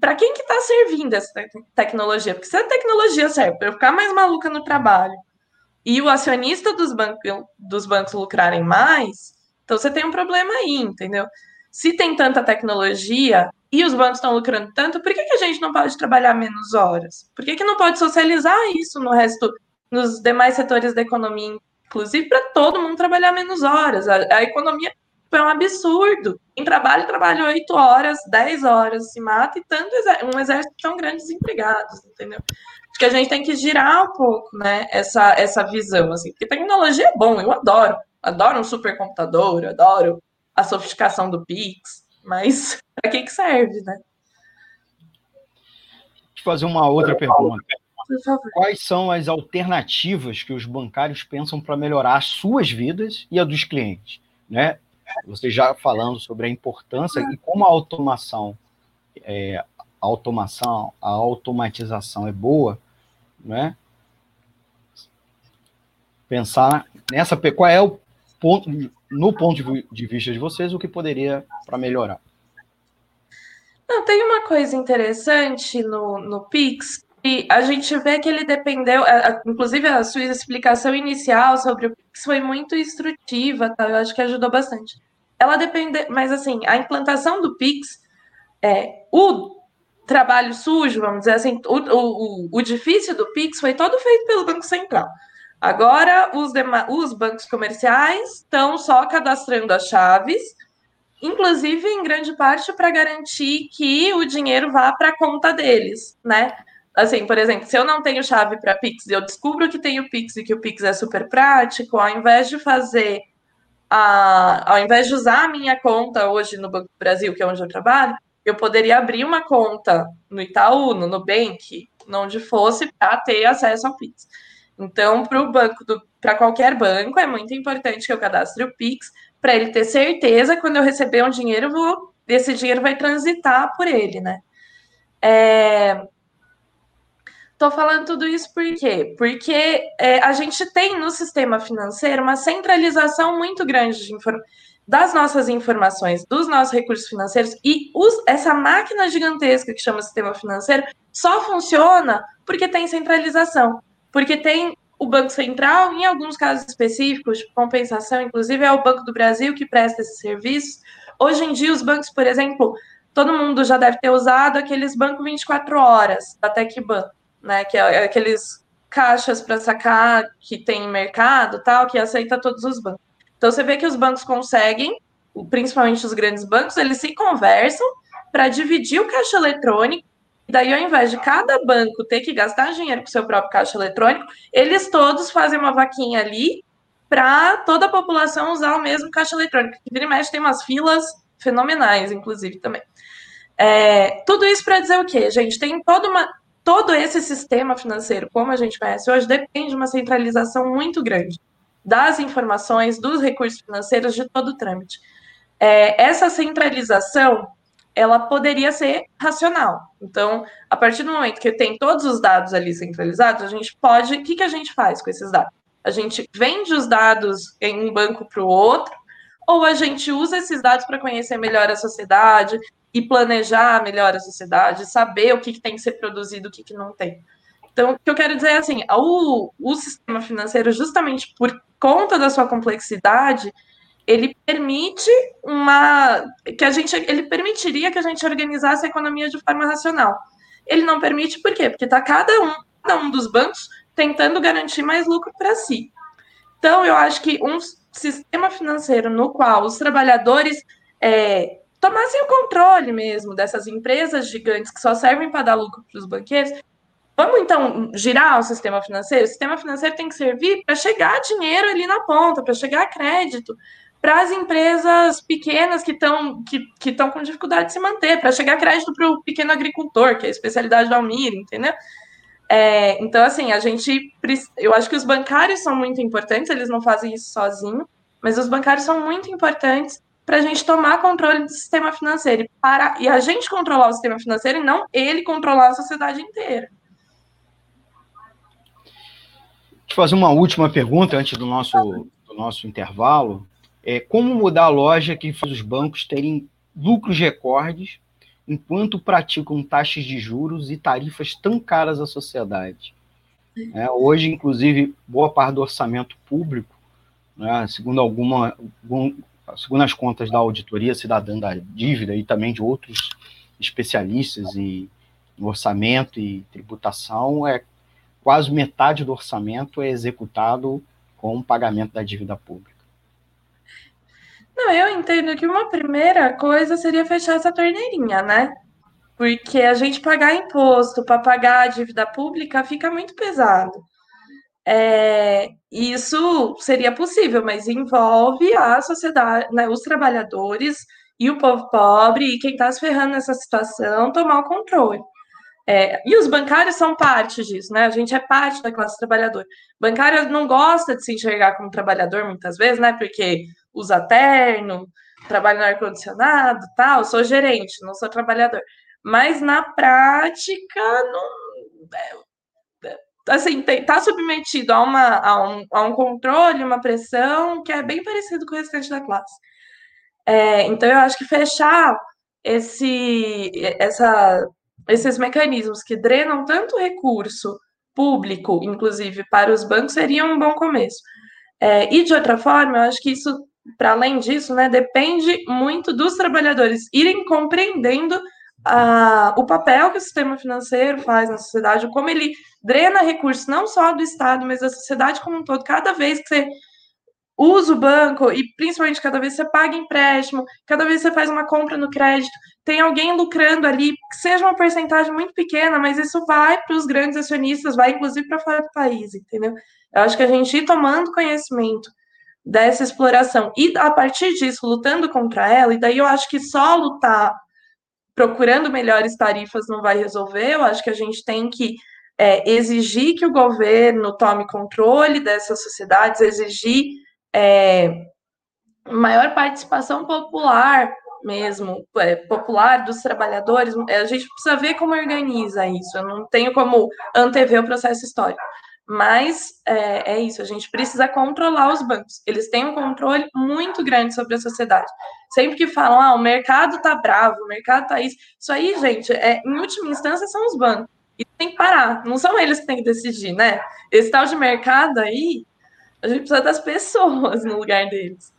para quem que está servindo essa te tecnologia? Porque se a tecnologia serve para eu ficar mais maluca no trabalho e o acionista dos, ban dos bancos lucrarem mais, então você tem um problema aí, entendeu? Se tem tanta tecnologia, e os bancos estão lucrando tanto, por que, que a gente não pode trabalhar menos horas? Por que, que não pode socializar isso no resto, nos demais setores da economia, inclusive para todo mundo trabalhar menos horas? A, a economia é um absurdo. Quem trabalha, trabalha oito horas, dez horas, se mata e tanto um exército tão grande desempregados, entendeu? Acho que a gente tem que girar um pouco, né, essa, essa visão, assim, porque tecnologia é bom, eu adoro. Adoro um supercomputador, adoro a sofisticação do Pix, mas para que, que serve, né? Deixa eu fazer uma outra pergunta. Quais são as alternativas que os bancários pensam para melhorar as suas vidas e a dos clientes? Né? Você já falando sobre a importância e como a automação, é, a automação, a automatização é boa, né? Pensar nessa qual é o ponto, no ponto de vista de vocês, o que poderia para melhorar. Não, tem uma coisa interessante no, no Pix, que a gente vê que ele dependeu, inclusive a sua explicação inicial sobre o Pix foi muito instrutiva, tá? Eu acho que ajudou bastante. Ela depende, mas assim, a implantação do Pix, é, o trabalho sujo, vamos dizer assim, o, o, o difícil do Pix foi todo feito pelo Banco Central. Agora, os, os bancos comerciais estão só cadastrando as chaves inclusive em grande parte para garantir que o dinheiro vá para a conta deles, né? Assim, por exemplo, se eu não tenho chave para Pix e eu descubro que tenho Pix e que o Pix é super prático, ao invés de fazer a, ao invés de usar a minha conta hoje no Banco do Brasil, que é onde eu trabalho, eu poderia abrir uma conta no Itaú, no Nubank, onde fosse para ter acesso ao Pix. Então, para o banco, para qualquer banco, é muito importante que eu cadastre o Pix, para ele ter certeza quando eu receber um dinheiro, vou, esse dinheiro vai transitar por ele, né? É... Tô falando tudo isso por quê? Porque é, a gente tem no sistema financeiro uma centralização muito grande de das nossas informações, dos nossos recursos financeiros, e os, essa máquina gigantesca que chama sistema financeiro só funciona porque tem centralização, porque tem o Banco Central, em alguns casos específicos, de compensação, inclusive é o Banco do Brasil que presta esse serviço. Hoje em dia, os bancos, por exemplo, todo mundo já deve ter usado aqueles bancos 24 horas da TecBan, né? Que é aqueles caixas para sacar que tem mercado tal, que aceita todos os bancos. Então você vê que os bancos conseguem, principalmente os grandes bancos, eles se conversam para dividir o caixa eletrônico Daí, ao invés de cada banco ter que gastar dinheiro com seu próprio caixa eletrônico, eles todos fazem uma vaquinha ali para toda a população usar o mesmo caixa eletrônico. Que vira e mexe tem umas filas fenomenais, inclusive, também. É, tudo isso para dizer o quê, gente? Tem toda uma, todo esse sistema financeiro, como a gente conhece hoje, depende de uma centralização muito grande das informações, dos recursos financeiros, de todo o trâmite. É, essa centralização ela poderia ser racional. Então, a partir do momento que tem todos os dados ali centralizados, a gente pode. O que, que a gente faz com esses dados? A gente vende os dados em um banco para o outro, ou a gente usa esses dados para conhecer melhor a sociedade e planejar melhor a sociedade, saber o que, que tem que ser produzido, o que, que não tem. Então, o que eu quero dizer é assim, o, o sistema financeiro, justamente por conta da sua complexidade, ele permite uma que a gente ele permitiria que a gente organizasse a economia de forma racional. Ele não permite por quê? Porque está cada um, cada um dos bancos tentando garantir mais lucro para si. Então, eu acho que um sistema financeiro no qual os trabalhadores é, tomassem o controle mesmo dessas empresas gigantes que só servem para dar lucro para os banqueiros. Vamos então girar o sistema financeiro? O sistema financeiro tem que servir para chegar dinheiro ali na ponta, para chegar crédito para as empresas pequenas que estão que, que com dificuldade de se manter, para chegar crédito para o pequeno agricultor, que é a especialidade do Almir, entendeu? É, então, assim, a gente. Eu acho que os bancários são muito importantes, eles não fazem isso sozinhos, mas os bancários são muito importantes para a gente tomar controle do sistema financeiro e, para, e a gente controlar o sistema financeiro e não ele controlar a sociedade inteira. Deixa eu fazer uma última pergunta antes do nosso, do nosso intervalo. É, como mudar a loja que faz os bancos terem lucros recordes enquanto praticam taxas de juros e tarifas tão caras à sociedade? É, hoje, inclusive, boa parte do orçamento público, né, segundo alguma, algum, segundo as contas da auditoria cidadã da dívida e também de outros especialistas em orçamento e tributação, é quase metade do orçamento é executado com o pagamento da dívida pública. Não, eu entendo que uma primeira coisa seria fechar essa torneirinha, né? Porque a gente pagar imposto para pagar a dívida pública fica muito pesado. É, isso seria possível, mas envolve a sociedade, né, os trabalhadores e o povo pobre e quem está se ferrando nessa situação tomar o controle. É, e os bancários são parte disso, né? A gente é parte da classe trabalhadora. Bancário não gosta de se enxergar como trabalhador muitas vezes, né? Porque usa terno, trabalha no ar-condicionado, tal. Sou gerente, não sou trabalhador. Mas na prática, não, é, é, assim, está submetido a, uma, a, um, a um controle, uma pressão que é bem parecido com o restante da classe. É, então, eu acho que fechar esse, essa, esses mecanismos que drenam tanto recurso público, inclusive para os bancos, seria um bom começo. É, e de outra forma, eu acho que isso para além disso, né, depende muito dos trabalhadores irem compreendendo ah, o papel que o sistema financeiro faz na sociedade, como ele drena recursos não só do Estado, mas da sociedade como um todo. Cada vez que você usa o banco e principalmente cada vez que você paga empréstimo, cada vez que você faz uma compra no crédito, tem alguém lucrando ali, que seja uma porcentagem muito pequena, mas isso vai para os grandes acionistas, vai inclusive para fora do país, entendeu? Eu acho que a gente ir tomando conhecimento dessa exploração. E a partir disso, lutando contra ela, e daí eu acho que só lutar procurando melhores tarifas não vai resolver, eu acho que a gente tem que é, exigir que o governo tome controle dessas sociedades, exigir é, maior participação popular mesmo, é, popular dos trabalhadores, a gente precisa ver como organiza isso, eu não tenho como antever o processo histórico. Mas é, é, isso, a gente precisa controlar os bancos. Eles têm um controle muito grande sobre a sociedade. Sempre que falam, ah, o mercado tá bravo, o mercado tá isso. Isso aí, gente, é, em última instância, são os bancos. E tem que parar. Não são eles que têm que decidir, né? Esse tal de mercado aí, a gente precisa das pessoas no lugar deles.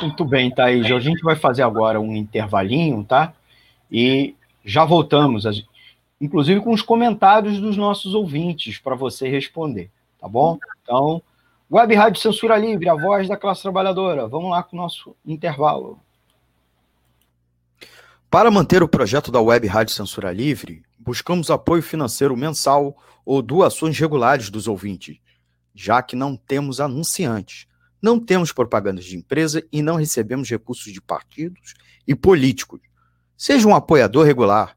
Muito bem, Thaís. A gente vai fazer agora um intervalinho, tá? E já voltamos inclusive com os comentários dos nossos ouvintes para você responder, tá bom? Então, Web Rádio Censura Livre, a voz da classe trabalhadora. Vamos lá com o nosso intervalo. Para manter o projeto da Web Rádio Censura Livre, buscamos apoio financeiro mensal ou doações regulares dos ouvintes, já que não temos anunciantes, não temos propagandas de empresa e não recebemos recursos de partidos e políticos. Seja um apoiador regular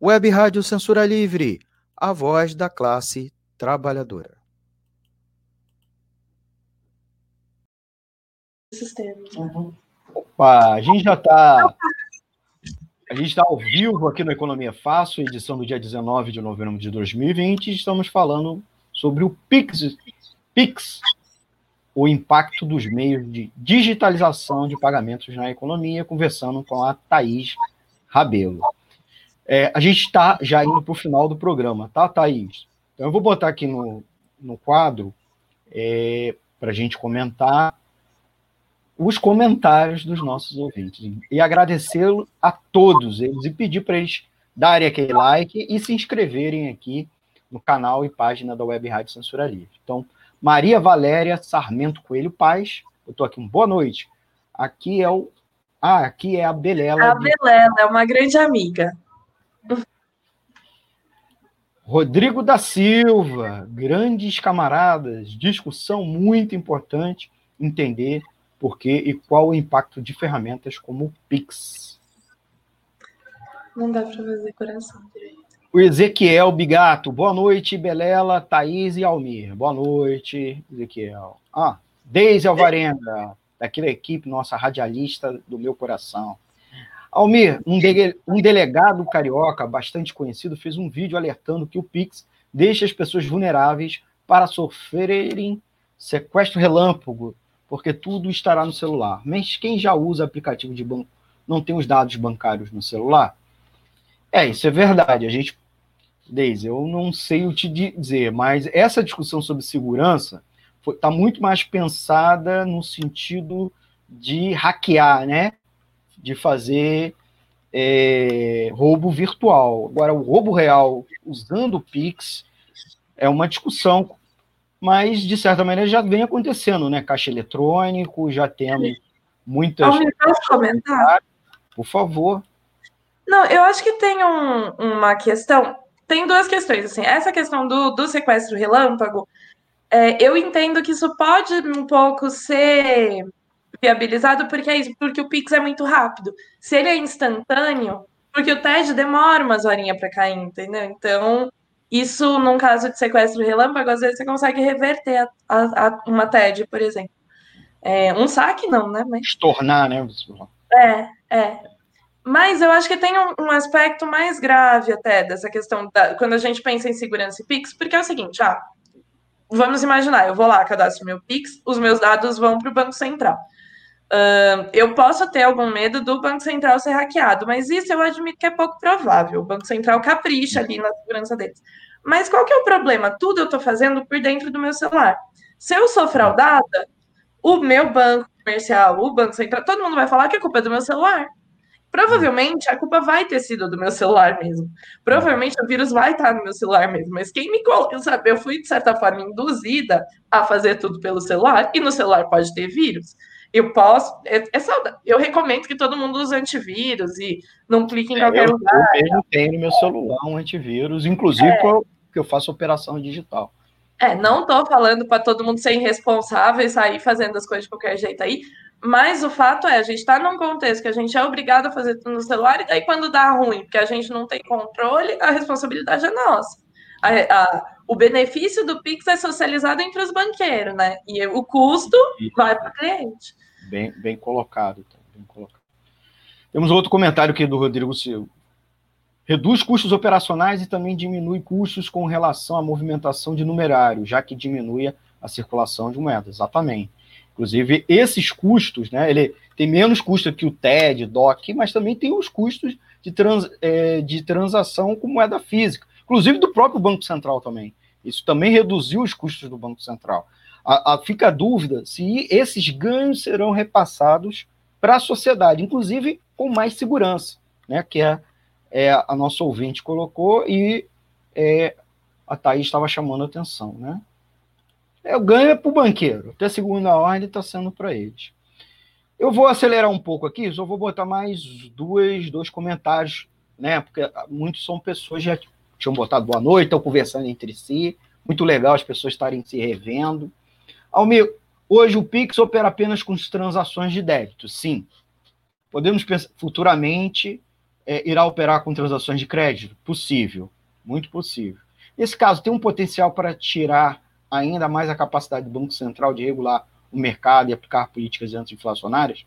Web Rádio Censura Livre, a voz da classe trabalhadora. Opa, a gente já está a gente está ao vivo aqui no Economia Fácil, edição do dia 19 de novembro de 2020. Estamos falando sobre o Pix, Pix, o impacto dos meios de digitalização de pagamentos na economia, conversando com a Thaís Rabelo. É, a gente está já indo para o final do programa, tá, Thaís? Então eu vou botar aqui no, no quadro é, para a gente comentar os comentários dos nossos ouvintes e agradecê-lo a todos eles e pedir para eles darem aquele like e se inscreverem aqui no canal e página da Web Rádio Censura Livre. Então, Maria Valéria Sarmento Coelho Paz, eu estou aqui, boa noite. Aqui é o. Ah, aqui é a Belela. A Belela, é uma grande amiga. Rodrigo da Silva, grandes camaradas, discussão muito importante, entender por quê e qual o impacto de ferramentas como o Pix. Não dá para fazer coração direito. O Ezequiel Bigato, boa noite, Belela, Thaís e Almir. Boa noite, Ezequiel. Ah, Deise Alvarenga, daquela equipe, nossa radialista do meu coração. Almir, um, um delegado carioca bastante conhecido fez um vídeo alertando que o Pix deixa as pessoas vulneráveis para sofrerem sequestro relâmpago porque tudo estará no celular. Mas quem já usa aplicativo de banco não tem os dados bancários no celular? É, isso é verdade. A gente, Deise, eu não sei o te dizer, mas essa discussão sobre segurança está muito mais pensada no sentido de hackear, né? De fazer é, roubo virtual. Agora, o roubo real usando o Pix é uma discussão mas de certa maneira já vem acontecendo, né? Caixa eletrônico, já temos muitas. Posso comentar? Por favor. Não, eu acho que tem um, uma questão. Tem duas questões, assim. Essa questão do, do sequestro relâmpago, é, eu entendo que isso pode um pouco ser viabilizado porque é isso, porque o Pix é muito rápido. Se ele é instantâneo, porque o TED demora umas horinhas para cair, entendeu? Então, isso, num caso de sequestro relâmpago, às vezes você consegue reverter a, a, a uma TED, por exemplo. É, um saque, não, né? Mas... Estornar, né? É, é. Mas eu acho que tem um, um, aspecto mais grave até dessa questão, da, quando a gente pensa em segurança e Pix, porque é o seguinte, ah, vamos imaginar, eu vou lá, cadastro meu Pix, os meus dados vão para o Banco Central. Uh, eu posso ter algum medo do Banco Central ser hackeado, mas isso eu admito que é pouco provável. O Banco Central capricha ali na segurança deles. Mas qual que é o problema? Tudo eu estou fazendo por dentro do meu celular. Se eu sou fraudada, o meu banco comercial, o Banco Central, todo mundo vai falar que a culpa é do meu celular. Provavelmente a culpa vai ter sido do meu celular mesmo. Provavelmente o vírus vai estar no meu celular mesmo. Mas quem me coloca, sabe? Eu fui, de certa forma, induzida a fazer tudo pelo celular, e no celular pode ter vírus. Eu posso. É, é saudável. Eu recomendo que todo mundo use antivírus e não clique em é, qualquer eu, lugar. Eu mesmo tenho no meu celular um antivírus, inclusive é. que eu faço operação digital. É, não estou falando para todo mundo ser irresponsável e sair fazendo as coisas de qualquer jeito aí, mas o fato é, a gente está num contexto que a gente é obrigado a fazer tudo no celular, e daí quando dá ruim, porque a gente não tem controle, a responsabilidade é nossa. A, a, o benefício do Pix é socializado entre os banqueiros, né? E o custo Isso. vai para o cliente. Bem, bem colocado, tá? bem colocado. Temos outro comentário aqui do Rodrigo Silva. Reduz custos operacionais e também diminui custos com relação à movimentação de numerário, já que diminui a circulação de moedas. Exatamente. Inclusive, esses custos, né, ele tem menos custo que o TED, DOC, mas também tem os custos de, trans, é, de transação com moeda física, inclusive do próprio Banco Central também. Isso também reduziu os custos do Banco Central a, a, fica a dúvida se esses ganhos serão repassados para a sociedade, inclusive com mais segurança, né? Que é, é a nossa ouvinte colocou e é, a Thaís estava chamando a atenção, né? É, o ganho é para o banqueiro, até segunda ordem está sendo para eles. Eu vou acelerar um pouco aqui, só vou botar mais dois, dois comentários, né? Porque muitos são pessoas já tinham botado boa noite, estão conversando entre si. Muito legal as pessoas estarem se revendo. Almir, hoje o Pix opera apenas com transações de débito, sim. Podemos pensar futuramente é, irá operar com transações de crédito? Possível, muito possível. Nesse caso, tem um potencial para tirar ainda mais a capacidade do Banco Central de regular o mercado e aplicar políticas anti-inflacionárias?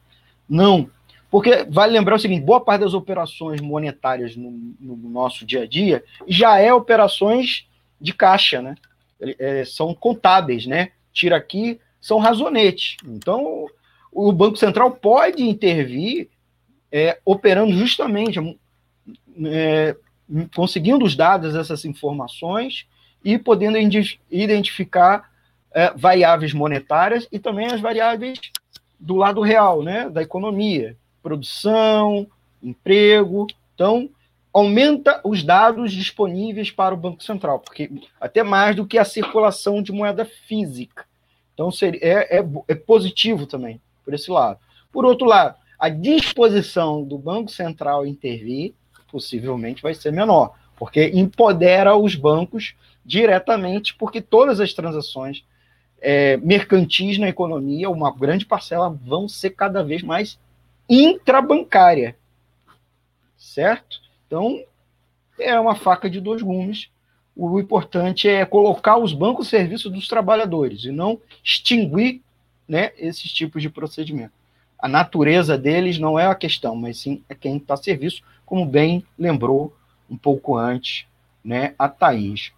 Não, porque vale lembrar o seguinte: boa parte das operações monetárias no, no nosso dia a dia já é operações de caixa, né? É, são contábeis, né? Tira aqui, são razonetes. Então, o Banco Central pode intervir é, operando justamente, é, conseguindo os dados dessas informações e podendo identificar é, variáveis monetárias e também as variáveis do lado real, né, da economia, produção, emprego. Então, aumenta os dados disponíveis para o Banco Central, porque até mais do que a circulação de moeda física. Então, seria, é, é, é positivo também, por esse lado. Por outro lado, a disposição do Banco Central intervir possivelmente vai ser menor, porque empodera os bancos diretamente, porque todas as transações é, mercantis na economia, uma grande parcela, vão ser cada vez mais intrabancária. Certo? Então, é uma faca de dois gumes. O importante é colocar os bancos serviço dos trabalhadores e não extinguir né, esses tipos de procedimento. A natureza deles não é a questão, mas sim é quem está a serviço, como bem lembrou um pouco antes né, a Thaís.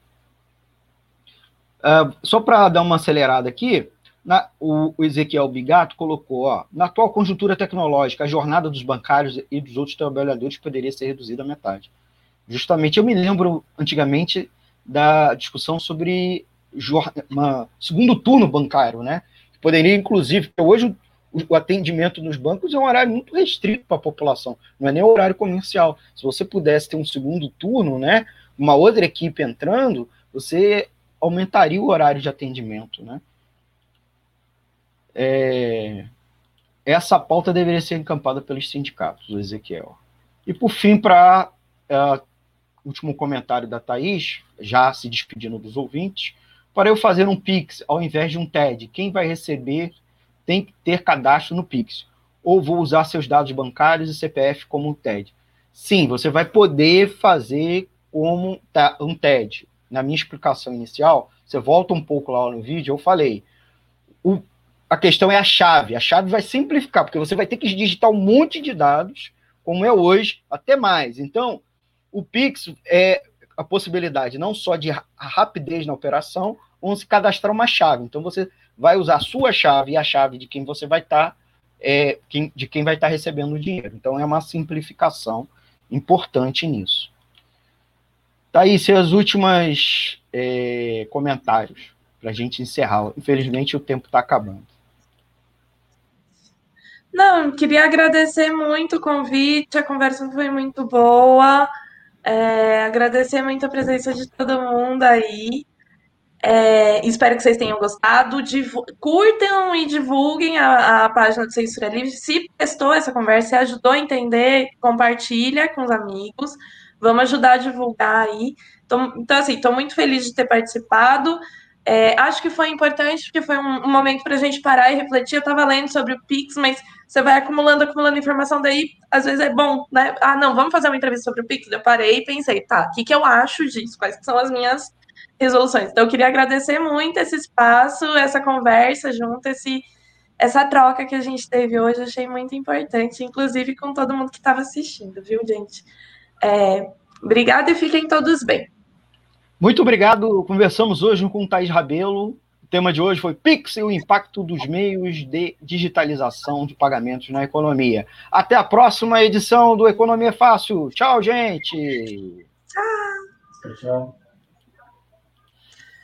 Uh, só para dar uma acelerada aqui, na, o, o, Ezequiel Bigato colocou, ó, na atual conjuntura tecnológica, a jornada dos bancários e dos outros trabalhadores poderia ser reduzida à metade. Justamente, eu me lembro antigamente da discussão sobre uma, segundo turno bancário, né? Poderia, inclusive, hoje o, o atendimento nos bancos é um horário muito restrito para a população, não é nem horário comercial. Se você pudesse ter um segundo turno, né? Uma outra equipe entrando, você aumentaria o horário de atendimento, né? É, essa pauta deveria ser encampada pelos sindicatos, o Ezequiel. E por fim, para uh, último comentário da Thaís, já se despedindo dos ouvintes, para eu fazer um Pix ao invés de um TED, quem vai receber tem que ter cadastro no Pix. Ou vou usar seus dados bancários e CPF como um TED. Sim, você vai poder fazer como um TED na minha explicação inicial, você volta um pouco lá no vídeo, eu falei, o, a questão é a chave. A chave vai simplificar, porque você vai ter que digitar um monte de dados, como é hoje, até mais. Então, o Pix é a possibilidade não só de rapidez na operação, como se cadastrar uma chave. Então, você vai usar a sua chave e a chave de quem você vai estar, tá, é, quem, de quem vai estar tá recebendo o dinheiro. Então, é uma simplificação importante nisso. Thaís, seus últimos é, comentários para a gente encerrar. Infelizmente, o tempo está acabando. Não, queria agradecer muito o convite, a conversa foi muito boa. É, agradecer muito a presença de todo mundo aí. É, espero que vocês tenham gostado. Divu curtam e divulguem a, a, página do Censura Livre. Se prestou essa conversa e ajudou a entender, compartilha com os amigos. Vamos ajudar a divulgar aí. Tô, então, assim, estou muito feliz de ter participado. É, acho que foi importante, porque foi um, um momento para a gente parar e refletir. Eu estava lendo sobre o Pix, mas você vai acumulando, acumulando informação, daí às vezes é bom, né? Ah, não, vamos fazer uma entrevista sobre o Pix. Eu parei e pensei, tá, o que, que eu acho disso? Quais são as minhas resoluções? Então, eu queria agradecer muito esse espaço, essa conversa junto, esse, essa troca que a gente teve hoje. Achei muito importante, inclusive com todo mundo que estava assistindo, viu, gente? É, obrigada e fiquem todos bem. Muito obrigado. Conversamos hoje com o Thaís Rabelo. O tema de hoje foi Pix e o impacto dos meios de digitalização de pagamentos na economia. Até a próxima edição do Economia Fácil. Tchau, gente. Tchau. Tchau.